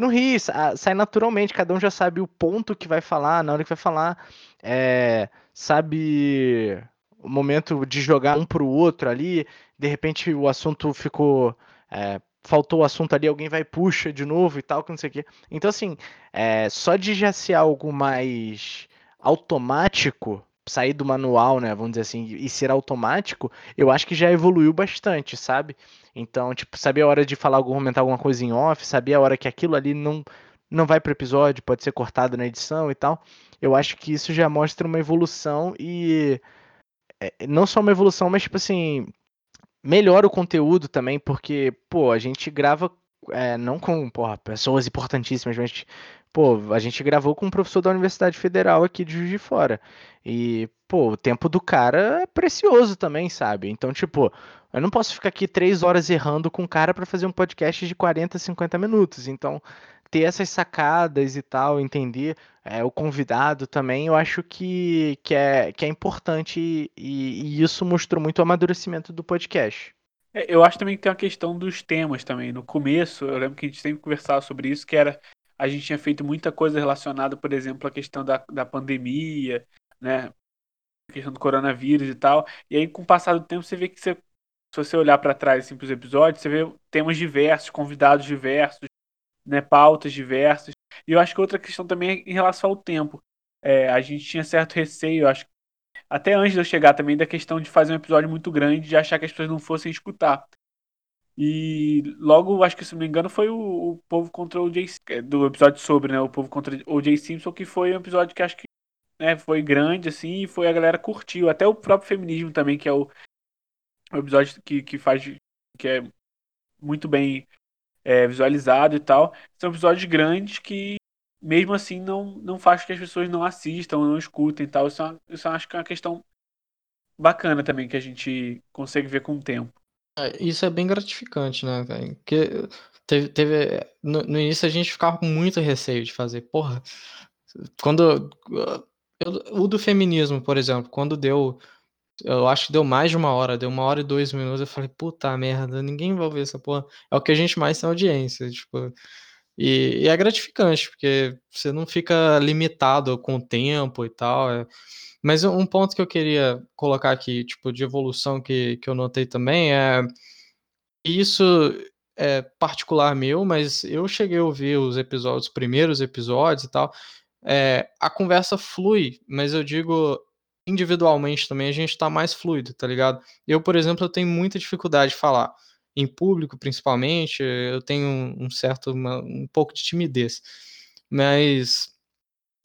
S2: não ri, sa- sai naturalmente, cada um já sabe o ponto que vai falar, na hora que vai falar, é, sabe o momento de jogar um pro outro ali, de repente o assunto ficou, é, faltou o assunto ali, alguém vai puxa de novo e tal, que não sei o quê. Então, assim, é, só de já ser algo mais automático, sair do manual, né, vamos dizer assim, e ser automático, eu acho que já evoluiu bastante, sabe? Então, tipo, saber a hora de falar comentar alguma coisa em off, saber a hora que aquilo ali não, não vai pro episódio, pode ser cortado na edição e tal. Eu acho que isso já mostra uma evolução e é, não só uma evolução, mas tipo assim, melhora o conteúdo também, porque, pô, a gente grava é, não com, porra, pessoas importantíssimas, mas, pô, a gente gravou com um professor da Universidade Federal aqui de Juiz de Fora. E, pô, o tempo do cara é precioso também, sabe? Então, tipo, eu não posso ficar aqui três horas errando com o cara pra fazer um podcast de 40, 50 minutos. Então, ter essas sacadas e tal, entender é, o convidado também, eu acho que, que, é, que é importante e, e isso mostrou muito o amadurecimento do podcast.
S4: É, Eu acho também que tem uma questão dos temas também. No começo, eu lembro que a gente sempre conversava sobre isso, que era a gente tinha feito muita coisa relacionada, por exemplo, à questão da, da pandemia, né? A questão do coronavírus e tal. E aí, com o passar do tempo, você vê que você, se você olhar para trás assim, pros episódios, você vê temas diversos, convidados diversos, né? Pautas diversas. E eu acho que outra questão também é em relação ao tempo. É, a gente tinha certo receio, acho até antes de eu chegar também, da questão de fazer um episódio muito grande, de achar que as pessoas não fossem escutar. E logo, acho que se não me engano, foi o, o Povo contra o J. do episódio sobre, né? O Povo contra o J. Simpson, que foi um episódio que acho que né, foi grande, assim, e foi a galera curtiu. Até o próprio feminismo também, que é o, o episódio que, que faz. que é muito bem é, visualizado e tal. São episódios grandes que mesmo assim não, não faz que as pessoas não assistam, não escutem tal. Isso, é isso eu acho que é uma questão bacana também que a gente consegue ver com o tempo.
S3: É, Isso é bem gratificante, né? Porque teve, teve no, no início a gente ficava com muito receio de fazer. Porra, quando. eu- o do feminismo, por exemplo, quando deu. Eu acho que deu mais de uma hora, deu uma hora e dois minutos. Eu falei, puta merda, ninguém vai ver essa porra. É o que a gente mais tem audiência, tipo. E, e é gratificante, porque você não fica limitado com o tempo e tal. é. Mas um ponto que eu queria colocar aqui, tipo, de evolução que, que eu notei também é. Isso é particular meu, mas eu cheguei a ouvir os episódios, os primeiros episódios e tal. É, a conversa flui, mas eu digo individualmente também a gente tá mais fluido, tá ligado? Eu, por exemplo, eu tenho muita dificuldade de falar em público, principalmente. Eu tenho um, certo, uma- um pouco de timidez, mas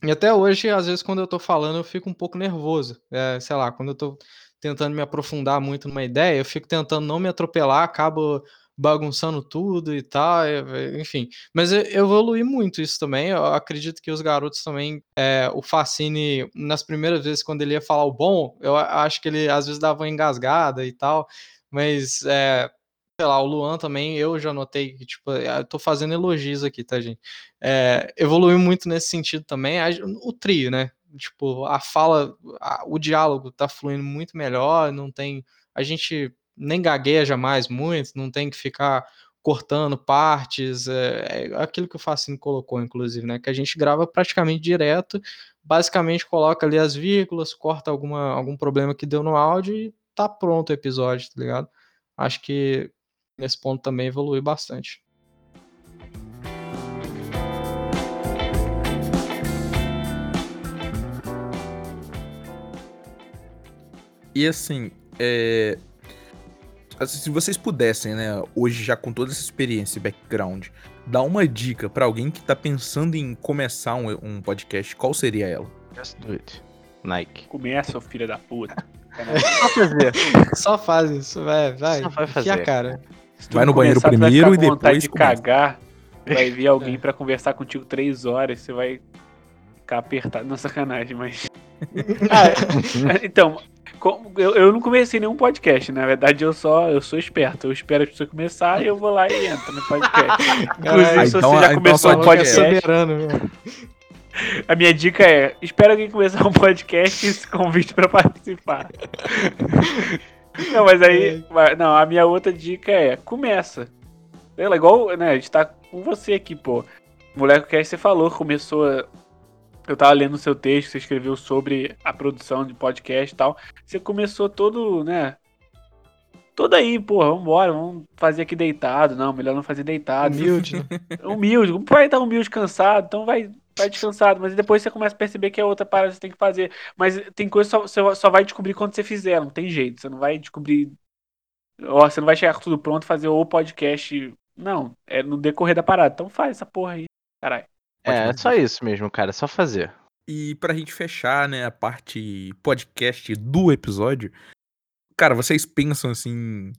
S3: e até hoje, às vezes, quando eu tô falando, eu fico um pouco nervoso. É, sei lá, quando eu tô tentando me aprofundar muito numa ideia, eu fico tentando não me atropelar, acabo bagunçando tudo e tal, enfim. Mas eu, evolui muito isso também. Eu acredito que os garotos também, é, o Facine, nas primeiras vezes, quando ele ia falar o bom, eu acho que ele às vezes dava uma engasgada e tal, mas é, sei lá, o Luan também, eu já notei que, tipo, eu tô fazendo elogios aqui, tá, gente? É, evoluiu muito nesse sentido também. O trio, né? Tipo, a fala, a- o diálogo tá fluindo muito melhor, não tem. A gente nem gagueja mais muito, não tem que ficar cortando partes. É, é aquilo que o Facine colocou, inclusive, né? Que a gente grava praticamente direto, basicamente coloca ali as vírgulas, corta alguma, algum problema que deu no áudio e tá pronto o episódio, tá ligado? Acho que nesse ponto também evoluiu bastante.
S1: E assim, é... assim, se vocês pudessem, né, hoje já com toda essa experiência e background, dar uma dica pra alguém que tá pensando em começar um, um podcast, qual seria ela?
S2: Just do it. Nike.
S4: Começa, ô filho da puta. [LAUGHS]
S2: Só fazer.
S3: Só faz isso, vai, vai.
S2: Só vai fazer.
S3: a cara.
S4: Se tu
S1: Vai no banheiro
S4: começar, tu vai
S1: primeiro
S4: ficar
S1: e depois
S4: de
S1: começa.
S4: cagar. Vai vir [LAUGHS] alguém
S3: É.
S4: pra conversar contigo três horas, você vai ficar apertado. Não, sacanagem, mas. Ah, [LAUGHS] então, como- eu, eu não comecei nenhum podcast, na verdade eu só eu sou esperto. Eu espero as pessoas começar e eu vou lá e entro no podcast. [LAUGHS] Inclusive,
S3: Ah,
S4: se
S1: então-
S4: você já
S1: então
S4: começou um podcast,
S3: soberano,
S4: a minha dica é: espera alguém começar um podcast e se convide pra participar. Não, mas aí. vai- Não, a minha outra dica é: começa. Lá, igual, né? A gente tá com você aqui, pô. Moleque, que aí você falou, começou. a- Eu tava lendo o seu texto, você escreveu sobre a produção de podcast e tal. Você começou todo, né? Todo aí, pô, vambora, vamos fazer aqui deitado. Não, melhor não fazer deitado.
S3: Humilde, né? [LAUGHS]
S4: Humilde, como vai estar humilde, cansado, então vai, vai descansado, mas depois você começa a perceber que é outra parada que você tem que fazer. Mas tem coisa que só, você só vai descobrir quando você fizer, não tem jeito. Você não vai descobrir. Ó, você não vai chegar com tudo pronto e fazer o podcast. Não, é no decorrer da parada. Então faz essa porra aí, caralho.
S2: É, é só isso mesmo, cara. É só fazer.
S1: E pra gente fechar, né, a parte podcast do episódio, cara, vocês pensam assim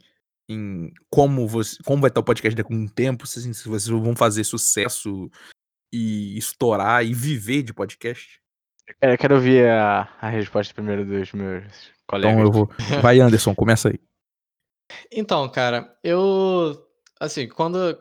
S1: em como você, como vai estar o podcast daqui a um tempo, assim, se vocês vão fazer sucesso e estourar e viver de podcast?
S2: É, eu quero ouvir a, a resposta primeiro dos meus colegas.
S1: Então eu vou. [LAUGHS] Vai, Anderson, começa aí.
S3: Então, cara, eu. Assim, quando.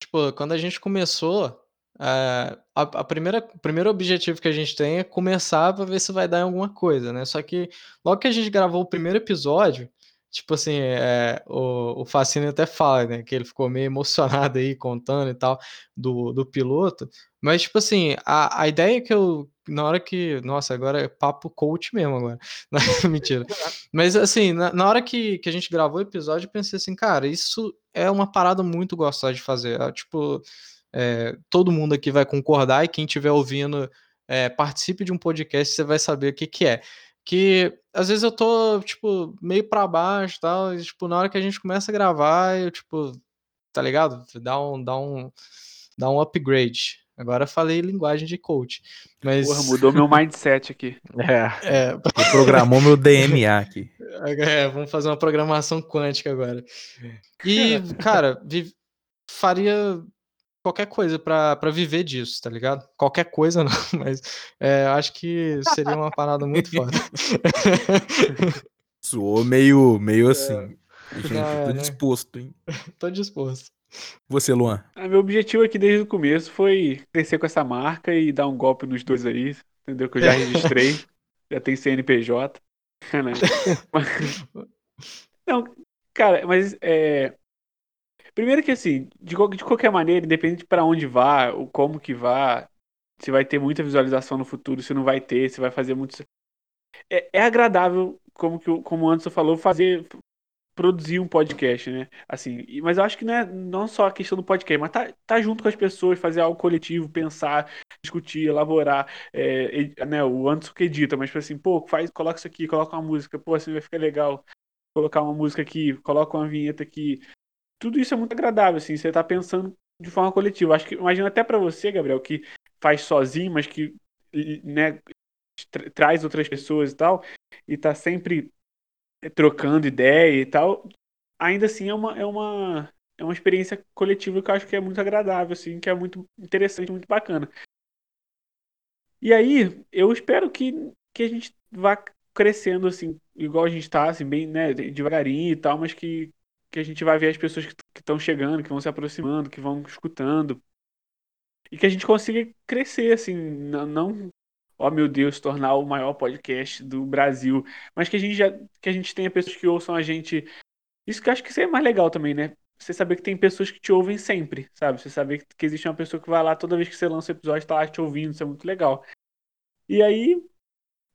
S3: Tipo, quando a gente começou. é, a, a primeira, o primeiro objetivo que a gente tem é começar pra ver se vai dar em alguma coisa, né? Só que logo que a gente gravou o primeiro episódio, tipo assim, é, o, o Facine até fala, né? Que ele ficou meio emocionado aí contando e tal do, do piloto. Mas, tipo assim, a, a ideia que eu. Na hora que. Nossa, agora é papo coach mesmo agora. [LAUGHS] [LAUGHS] Mentira. Mas assim, na, na hora que, que a gente gravou o episódio, eu pensei assim, cara, isso é uma parada muito gostosa de fazer. É, tipo, é, todo mundo aqui vai concordar e quem estiver ouvindo, é, participe de um podcast, você vai saber o que, que é. Que às vezes eu tô, tipo, meio pra baixo e tal, e, tipo, na hora que a gente começa a gravar, eu, tipo, tá ligado? Dá um, dá um, dá um upgrade. Agora eu falei linguagem de coach. Mas.
S4: Porra, mudou meu mindset aqui. [LAUGHS]
S2: É.
S3: É,
S1: programou meu DMA aqui.
S3: É, vamos fazer uma programação quântica agora. E, cara, vi- faria qualquer coisa pra, pra viver disso, tá ligado? Qualquer coisa não, [LAUGHS] mas é, acho que seria uma parada muito foda. [LAUGHS]
S1: Soou meio, meio assim. Gente,
S3: Não, é,
S1: tô disposto, hein? [LAUGHS]
S3: Tô disposto.
S1: Você, Luan.
S4: Ah, meu objetivo aqui desde o começo foi crescer com essa marca e dar um golpe nos dois aí, entendeu? Que eu já registrei, já tem CNPJ. né? Não, cara, mas é. Primeiro que assim, de, de qualquer maneira, independente pra onde vá, ou como que vá, se vai ter muita visualização no futuro, se não vai ter, se vai fazer muito. É, é agradável, como, que, como o Anderson falou, fazer. Produzir um podcast, né? Assim, mas eu acho que não é não só a questão do podcast, mas tá, tá junto com as pessoas, fazer algo coletivo, pensar, discutir, elaborar. É, ed- né, o Anderson que edita, mas tipo assim, pô, faz, coloca isso aqui, coloca uma música, pô, assim vai ficar legal. Colocar uma música aqui, coloca uma vinheta aqui. Tudo isso é muito agradável, assim, você tá pensando de forma coletiva. Acho que, imagina até pra você, Gabriel, que faz sozinho, mas que, né, tra- traz outras pessoas e tal, e tá sempre trocando ideia e tal, ainda assim é uma, é uma, é uma experiência coletiva que eu acho que é muito agradável, assim, que é muito interessante, muito bacana. E aí, eu espero que, que a gente vá crescendo, assim, igual a gente tá, assim, bem, né, devagarinho e tal, mas que, que a gente vai ver as pessoas que estão chegando, que vão se aproximando, que vão escutando. E que a gente consiga crescer, assim, não, ó meu Deus, tornar o maior podcast do Brasil, mas que a gente já, que a gente tenha pessoas que ouçam a gente. Isso que eu acho que isso é mais legal também, né? Você saber que tem pessoas que te ouvem sempre, sabe? Você saber que, que existe uma pessoa que vai lá toda vez que você lança um episódio, tá lá te ouvindo, isso é muito legal. E aí,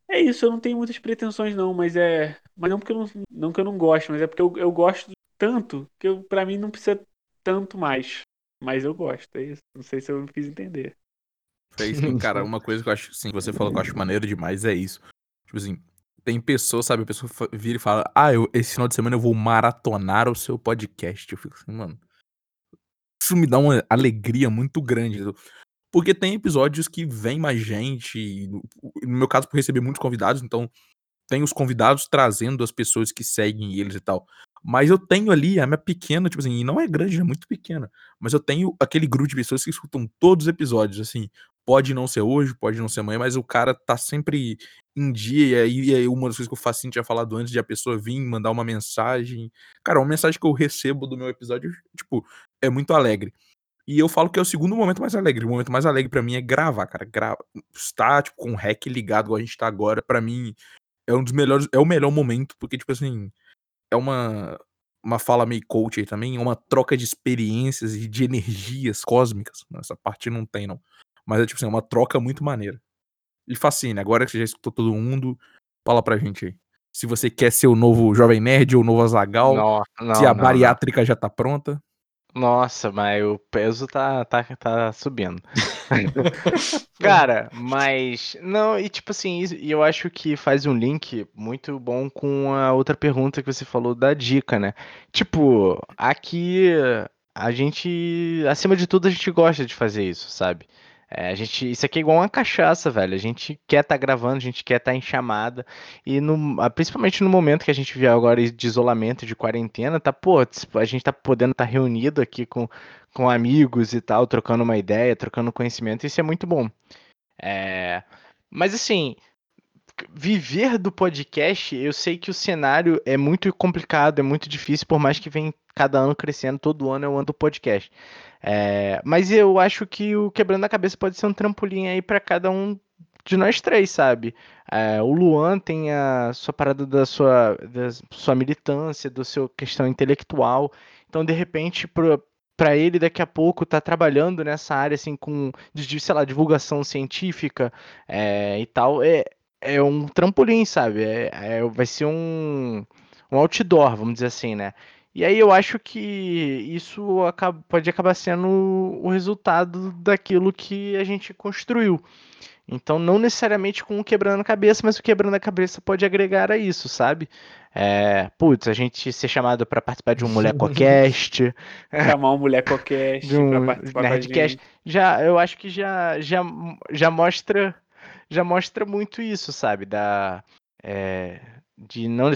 S4: é isso, eu não tenho muitas pretensões não, mas é. Mas não porque eu não, não que eu não gosto, mas é porque eu, eu gosto tanto que eu, pra mim não precisa tanto mais. Mas eu gosto, é isso. Não sei se eu me fiz entender.
S1: Fez sim, [LAUGHS] cara, uma coisa que eu acho, assim, você falou que eu acho maneiro demais é isso. Tipo assim, tem pessoas, sabe, a pessoa vira e fala, ah, eu, esse final de semana eu vou maratonar o seu podcast. Eu fico assim, mano. Isso me dá uma alegria muito grande. Porque tem episódios que vem mais gente. No, no meu caso, por receber muitos convidados, então tem os convidados trazendo as pessoas que seguem eles e tal. Mas eu tenho ali a minha pequena, tipo assim, e não é grande, é muito pequena. Mas eu tenho aquele grupo de pessoas que escutam todos os episódios, assim. Pode não ser hoje, pode não ser amanhã, mas o cara tá sempre em dia. E aí, uma das coisas que o Facinho tinha falado antes de a pessoa vir mandar uma mensagem. Cara, uma mensagem que eu recebo do meu episódio, tipo, é muito alegre. E eu falo que é o segundo momento mais alegre. O momento mais alegre pra mim é gravar, cara. Gra estar, tipo, com o rec ligado, igual a gente tá agora, pra mim é um dos melhores, é o melhor momento, porque, tipo assim, é uma, uma fala meio coach aí também, é uma troca de experiências e de energias cósmicas. Essa parte não tem, não. Mas é, tipo assim, é uma troca muito maneira. E fascina, agora que você já escutou todo mundo, fala pra gente aí. Se você quer ser o novo Jovem Nerd ou o novo Azagal,
S2: Não, não,
S1: se a
S2: não, não.
S1: bariátrica já tá pronta.
S2: Nossa, mas o peso tá, tá, tá subindo. [LAUGHS] Cara, mas. Não, e tipo assim, isso- e eu acho que faz um link muito bom com a outra pergunta que você falou da dica, né? Tipo, aqui a gente. Acima de tudo, a gente gosta de fazer isso, sabe? É, a gente, isso aqui é igual uma cachaça, velho. A gente quer estar gravando, a gente quer estar em chamada. E no, ah, principalmente no momento que a gente vive agora de isolamento, de quarentena, tá, pô, a gente tá podendo estar reunido aqui com, com amigos e tal, trocando uma ideia, trocando conhecimento, isso é muito bom. É, mas assim, viver do podcast, eu sei que o cenário é muito complicado, é muito difícil, por mais que vem cada ano crescendo, todo ano é o ano do podcast. É, mas eu acho que o Quebrando a Cabeça pode ser um trampolim aí para cada um de nós três, sabe? É, o Luan tem a sua parada da sua, da sua militância, da sua questão intelectual. Então, de repente, pro, para ele daqui a pouco tá trabalhando nessa área assim com sei lá divulgação científica é, e tal é, é um trampolim sabe? É, é- vai ser um, um outdoor vamos dizer assim né? E aí eu acho que isso acaba- pode acabar sendo o resultado daquilo que a gente construiu. Então não necessariamente com o quebrando a cabeça mas o quebrando a cabeça pode agregar a isso sabe? É, putz, a gente ser chamado para participar de um [LAUGHS] MolecoCast,
S4: Chamar um [LAUGHS] molecocast
S2: um
S4: pra participar
S2: Nerdcast, já eu acho que já já, já mostra já mostra muito isso, sabe, da é, de não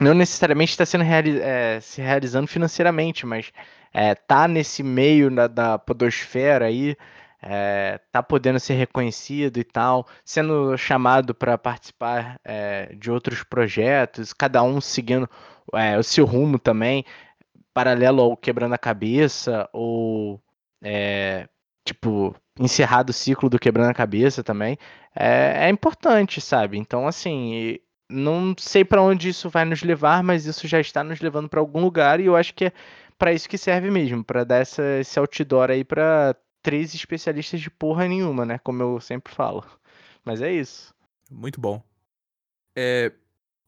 S2: não necessariamente está sendo reali é, se realizando financeiramente, mas é, tá nesse meio da, da podosfera aí, é, tá podendo ser reconhecido e tal, sendo chamado para participar é, de outros projetos, cada um seguindo o seu rumo também, paralelo ao quebrando a cabeça ou tipo encerrado o ciclo do quebrando a cabeça também, é, é importante, sabe? Então assim não sei para onde isso vai nos levar, mas isso já está nos levando para algum lugar e eu acho que é para isso que serve mesmo, para dar essa, esse outdoor aí para três especialistas de porra nenhuma, né? Como eu sempre falo. Mas é isso.
S1: Muito bom. É,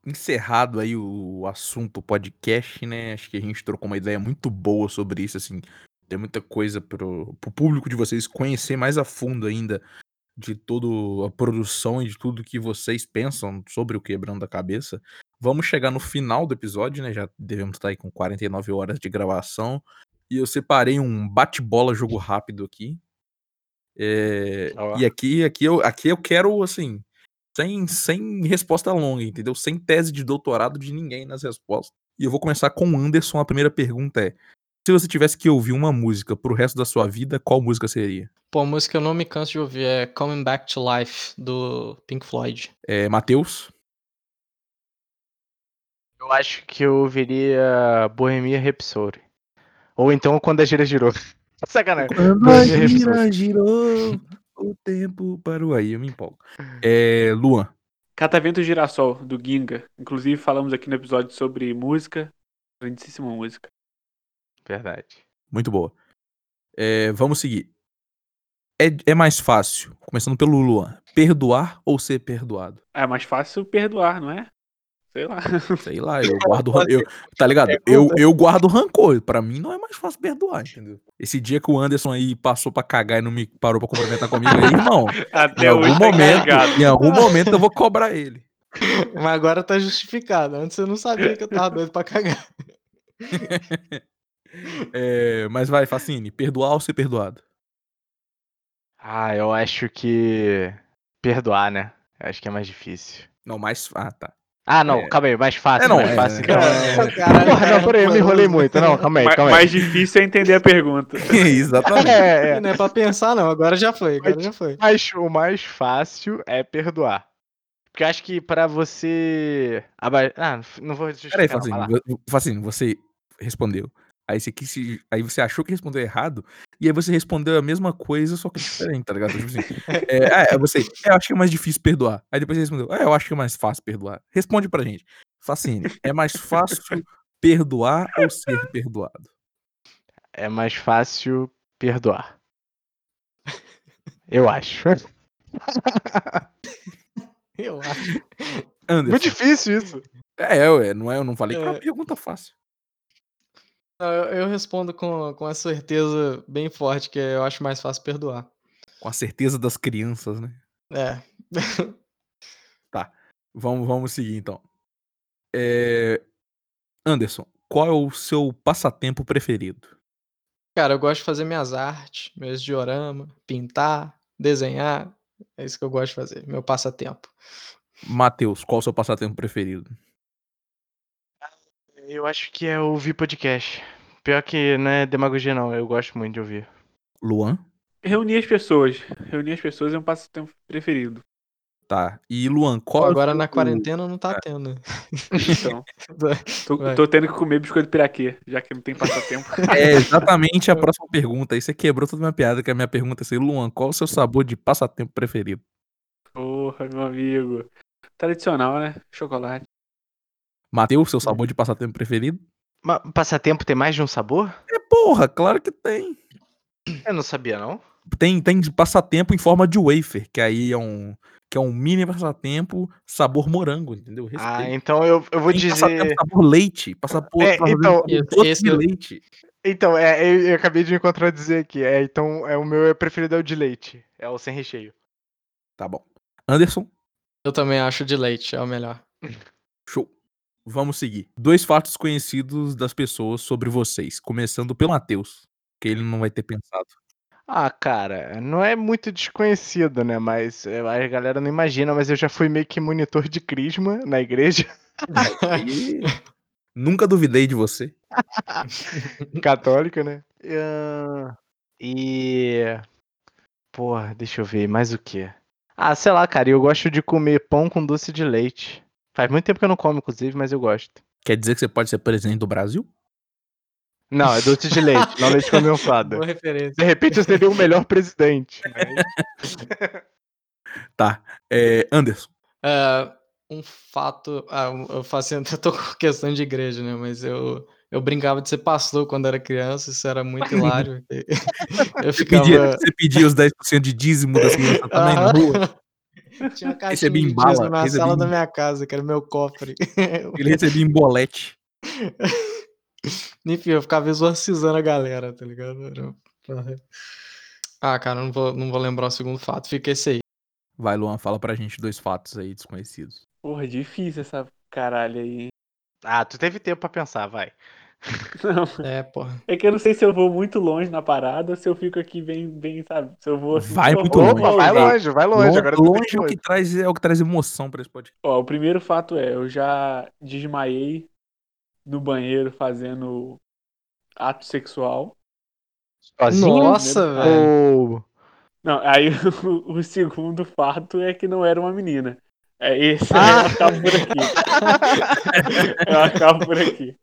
S1: encerrado aí o assunto podcast, né? Acho que a gente trocou uma ideia muito boa sobre isso, assim. Tem muita coisa pro, pro público de vocês conhecer mais a fundo ainda de toda a produção e de tudo que vocês pensam sobre o Quebrando a Cabeça. Vamos chegar no final do episódio, né? Já devemos estar aí com 49 horas de gravação. E eu separei um bate-bola jogo rápido aqui. É. E aqui, aqui, eu, aqui eu quero, assim, sem, sem resposta longa, entendeu? Sem tese de doutorado de ninguém nas respostas. E eu vou começar com o Anderson. A primeira pergunta é: se você tivesse que ouvir uma música pro resto da sua vida, qual música seria?
S3: Pô, a música que eu não me canso de ouvir é Coming Back to Life, do Pink Floyd.
S1: É, Matheus?
S2: Eu acho que eu ouviria Bohemia Rhapsody. Ou então Quando a Gira Girou. [LAUGHS] Sacanagem. Bohemia Rhapsody.
S1: girou, [LAUGHS] o tempo parou. Aí eu me empolgo. É, Luan.
S4: Catavento Girassol, do Ginga. Inclusive, falamos aqui no episódio sobre música. Grandíssima música.
S2: Verdade.
S1: Muito boa. É, vamos seguir. É, é mais fácil, começando pelo Luan, perdoar ou ser perdoado?
S4: É mais fácil perdoar, não é? Sei lá. [LAUGHS]
S1: Sei lá, eu [LAUGHS] guardo eu, Tá ligado? Eu, eu guardo rancor. Pra mim não é mais fácil perdoar, entendeu? Esse dia que o Anderson aí passou pra cagar e não me parou pra cumprimentar comigo aí, irmão. [LAUGHS] Em
S4: Até
S1: algum
S4: hoje tá
S1: momento, em algum momento eu vou cobrar ele.
S3: Mas agora tá justificado. Antes eu não sabia que eu tava doido pra cagar.
S1: É, mas vai, Facine, perdoar ou ser perdoado?
S2: Ah, eu acho que. Perdoar, né? Eu acho que é mais difícil.
S1: Não, mais. Ah, tá.
S2: Ah, não,
S1: É.
S2: calma aí, mais fácil.
S1: É, não,
S2: mais
S1: é,
S2: fácil.
S1: é.
S3: É, caralho,
S2: Porra, não, peraí, eu me enrolei muito. Não, calma aí,
S4: Ma-
S2: calma aí.
S4: mais difícil é entender a pergunta. [LAUGHS]
S1: Exatamente.
S2: É, é.
S3: Não é pra pensar, não. Agora já foi, agora
S2: Mas-
S3: já foi.
S2: Mas o mais fácil é perdoar. Porque eu acho que pra você. Ah, não vou justificar.
S1: Peraí, Facine, você respondeu. Aí você, quis aí você achou que respondeu errado, e aí você respondeu a mesma coisa, só que diferente, tá ligado? Tipo assim, [LAUGHS] é, ah, é, você, é, eu acho que é mais difícil perdoar. Aí depois você respondeu, é, eu acho que é mais fácil perdoar. Responde pra gente. Facine, é mais fácil perdoar ou ser perdoado?
S2: É mais fácil perdoar. Eu acho. [LAUGHS]
S3: Eu acho.
S1: Anderson.
S2: Muito difícil isso.
S1: É, ué, não é, eu não falei que é uma
S3: É.
S1: pergunta fácil.
S3: Eu, eu respondo com, com a certeza bem forte que eu acho mais fácil perdoar.
S1: Com a certeza das crianças, né?
S3: É. [LAUGHS]
S1: Vamos, vamos seguir então. É, Anderson, qual é o seu passatempo preferido?
S3: Cara, eu gosto de fazer minhas artes, meus diorama, pintar, desenhar. É isso que eu gosto de fazer, meu passatempo.
S1: Matheus, qual é o seu passatempo preferido?
S2: Eu acho que é ouvir podcast. Pior que não é demagogia, não. Eu gosto muito de ouvir.
S1: Luan?
S4: Reunir as pessoas. Reunir as pessoas é um passatempo preferido.
S1: Tá. E Luan, qual é
S3: Agora na quarentena não tá tendo.
S4: Então, [LAUGHS] tô, tô tendo que comer biscoito piraquê, já que não tem passatempo. [LAUGHS]
S1: É exatamente a [LAUGHS] próxima pergunta. Aí você quebrou toda a minha piada, que a minha pergunta é assim, Luan, qual é o seu sabor de passatempo preferido?
S4: Porra, meu amigo. Tradicional, né? Chocolate.
S1: Matheus, seu sabor de passatempo preferido?
S2: Mas passatempo tem mais de um sabor?
S1: É porra, claro que tem.
S2: Eu não sabia, não.
S1: Tem, tem passatempo em forma de wafer, que aí é um, que é um mini passatempo sabor morango, entendeu?
S2: Ah,
S1: Respeita.
S2: então eu, eu vou
S1: Tem
S2: dizer.
S1: passatempo sabor leite, passatempo
S2: É, então,
S1: doce
S3: esse
S1: de
S3: eu-
S1: leite.
S2: Então, é, eu, eu acabei de me contradizer aqui. É, então, é, o meu preferido é o de leite. É o sem recheio.
S1: Tá bom. Anderson,
S3: Eu também acho de leite, é o melhor.
S1: show. Vamos seguir. Dois fatos conhecidos das pessoas sobre vocês, começando pelo Matheus, que ele não vai ter pensado.
S2: Ah, cara, não é muito desconhecido, né? Mas é, a galera não imagina, mas eu já fui meio que monitor de crisma na igreja.
S1: Aí, nunca duvidei de você. [LAUGHS]
S2: Católica, né? E. Porra, deixa eu ver, mais o que? Ah, sei lá, cara, eu gosto de comer pão com doce de leite. Faz muito tempo que eu não como, inclusive, mas eu gosto.
S1: Quer dizer que você pode ser presidente do Brasil?
S2: Não, é doce de leite, não leite condensado.
S3: Boa referência.
S2: De repente eu seria o melhor presidente. mas- [LAUGHS]
S1: Tá. É, Anderson.
S3: É, um fato. Ah, eu faço [LAUGHS] eu tô com questão de igreja, né? Mas eu, eu brincava de ser pastor quando era criança, isso era muito hilário. [LAUGHS] Eu
S1: Você
S3: ficava.
S1: pedia, você pedia os 10% de dízimo das crianças também na
S3: Aham.
S1: rua? [LAUGHS]
S3: Tinha uma caixinha
S1: Recebi
S3: de
S1: bala,
S3: na
S1: recebi
S3: sala
S1: em-
S3: da minha casa, que era meu cofre. [LAUGHS]
S1: Ele recebia em bolete. [LAUGHS]
S3: Enfim, eu ficava exorcizando a galera, tá ligado? Ah, cara, não vou, não vou lembrar o segundo fato. Fica esse aí.
S1: Vai, Luan, fala pra gente dois fatos aí desconhecidos.
S4: Porra, difícil essa caralho aí.
S2: Ah, tu teve tempo pra pensar, vai. [LAUGHS]
S4: Não,
S3: É, porra.
S4: é que eu não sei se eu vou muito longe na parada ou se eu fico aqui bem, bem, sabe? Se eu vou assim,
S1: Vai muito
S4: vou-
S1: longe.
S2: Opa, vai longe, vai longe.
S1: Lon-
S2: Agora
S1: longe é o, que traz, é o que traz emoção pra esse podcast.
S4: Ó, o primeiro fato é, eu já desmaiei no banheiro fazendo ato sexual.
S2: Sozinho?
S3: Nossa, velho.
S4: Não, aí [LAUGHS] o, o segundo fato é que não era uma menina. É esse,
S2: Ah.
S4: eu acabo por aqui. [LAUGHS] eu acabo por aqui.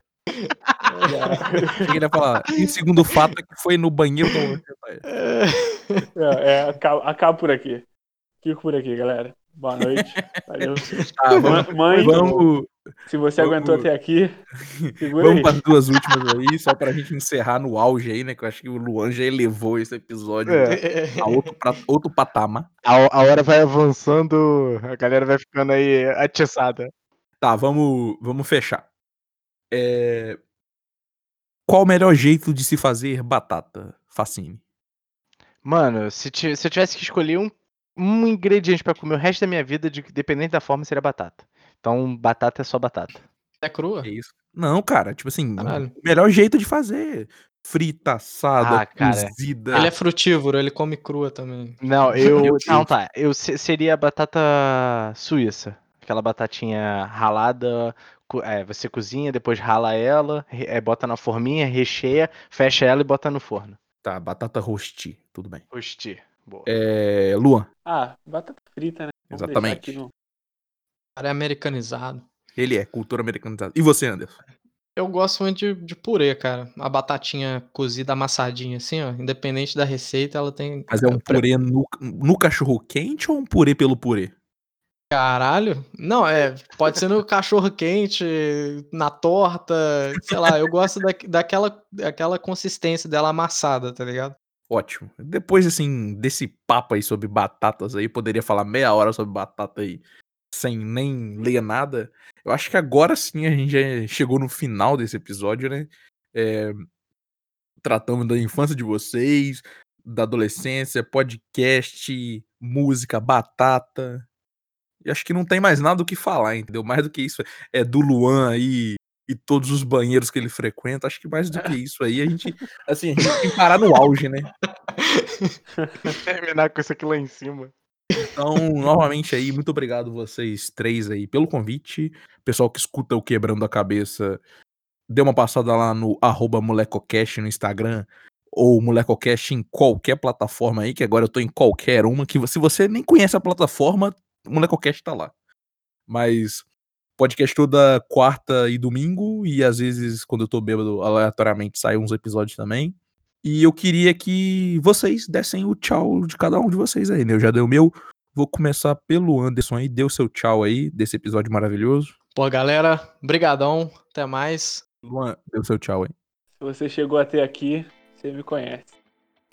S1: Eu queria falar. E o segundo fato é que foi no banheiro do
S4: É, é, acabo, acabo por aqui. Fico por aqui, galera. Boa noite. Valeu. [LAUGHS]
S1: Tá, vamos,
S4: Mãe,
S1: vamos,
S4: se você
S1: vamos-
S4: aguentou até aqui, [LAUGHS] segura
S1: vamos
S4: aí.
S1: para as duas últimas aí, só pra gente encerrar no auge aí, né? Que eu acho que o Luan já elevou esse episódio
S2: É.
S1: a outro, pra- outro patamar.
S2: A, a hora vai avançando, a galera vai ficando aí atiçada.
S1: Tá, vamos, vamos fechar. É, Qual o melhor jeito de se fazer batata? Facine.
S2: Mano, se, se eu tivesse que escolher um, um ingrediente pra comer o resto da minha vida, de, dependente da forma, seria batata. Então, batata é só batata.
S3: É crua?
S1: É isso? Não, cara, tipo assim,
S3: Caralho.
S1: o melhor jeito de fazer. Frita, assada,
S2: Ah, cara.
S1: cozida.
S3: Ele é frutívoro, ele come crua também.
S2: Não, eu. [LAUGHS] Não, tá. Eu se- seria a batata suíça. Aquela batatinha ralada. Co- É, você cozinha, depois rala ela, é, bota na forminha, recheia, fecha ela e bota no forno.
S1: Tá, batata rosti, tudo bem.
S2: Rosti. Boa.
S1: É, Luan,
S4: Ah, batata frita, né? Vamos
S1: Exatamente.
S4: no-
S3: O cara é americanizado.
S1: ele é cultura americanizada. E você, Anderson?
S3: Eu gosto muito de, de purê, cara. A batatinha cozida amassadinha, assim, ó. Independente da receita, ela tem.
S1: Mas é um purê no, no cachorro quente ou um purê pelo purê?
S3: Caralho. Não, é. Pode ser no cachorro quente, na torta, sei lá. Eu gosto da, daquela, daquela consistência dela amassada, tá ligado?
S1: Ótimo. Depois, assim, desse papo aí sobre batatas aí, poderia falar meia hora sobre batata aí, sem nem ler nada. Eu acho que agora sim a gente já chegou no final desse episódio, né? É, tratamos da infância de vocês, da adolescência, podcast, música, batata. E acho que não tem mais nada o que falar, entendeu? Mais do que isso é do Luan aí e todos os banheiros que ele frequenta. Acho que mais do que isso aí, a gente, assim, a gente tem que parar no auge, né? [LAUGHS]
S2: Terminar com isso aqui lá em cima.
S1: Então, novamente aí, muito obrigado vocês três aí pelo convite. Pessoal que escuta o Quebrando a Cabeça, dê uma passada lá no arroba molecocast no Instagram ou molecocast em qualquer plataforma aí, que agora eu tô em qualquer uma, que se você nem conhece a plataforma, o molecocast tá lá. Mas podcast toda quarta e domingo, e às vezes, quando eu tô bêbado, aleatoriamente saem uns episódios também. E eu queria que vocês dessem o tchau de cada um de vocês aí, né? Eu já dei o meu. Vou começar pelo Anderson aí. Dê o seu tchau aí desse episódio maravilhoso.
S3: Pô, galera, brigadão. Até mais.
S1: Luan, dê o seu tchau aí.
S4: Se você chegou até aqui, você me conhece.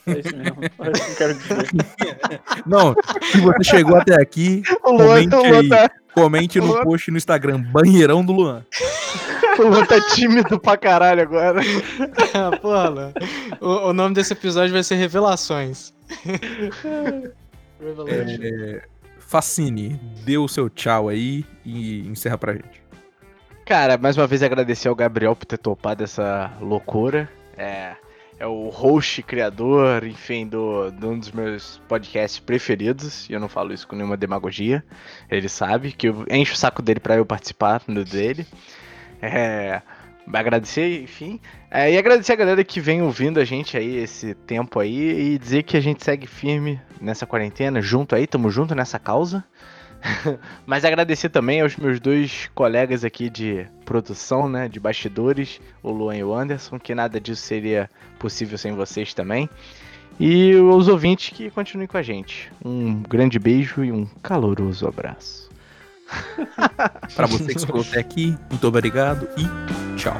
S4: É isso mesmo. É isso que eu quero dizer. [LAUGHS]
S1: Não, se você chegou até aqui,
S2: O Luan,
S1: comente
S2: o Luan
S1: aí.
S2: tá,
S1: Comente no
S2: Luan-
S1: post no Instagram, Banheirão do Luan. [LAUGHS]
S2: o Luan tá tímido pra caralho agora.
S3: Ah, Porra, Léo. o, o nome desse episódio vai ser Revelações. [LAUGHS]
S1: É, Facine, dê o seu tchau aí e encerra pra gente.
S2: Cara, mais uma vez agradecer ao Gabriel por ter topado essa loucura. É, é o host, criador, enfim, do, de um dos meus podcasts preferidos. E eu não falo isso com nenhuma demagogia. Ele sabe que eu encho o saco dele para eu participar no dele. É, agradecer, enfim. É, e agradecer a galera que vem ouvindo a gente aí esse tempo aí e dizer que a gente segue firme nessa quarentena, junto aí, tamo junto nessa causa. [LAUGHS] Mas agradecer também aos meus dois colegas aqui de produção, né, de bastidores, o Luan e o Anderson, que nada disso seria possível sem vocês também. E os ouvintes que continuem com a gente. Um grande beijo e um caloroso abraço. [LAUGHS]
S1: Para você que escutou até aqui, muito obrigado e tchau.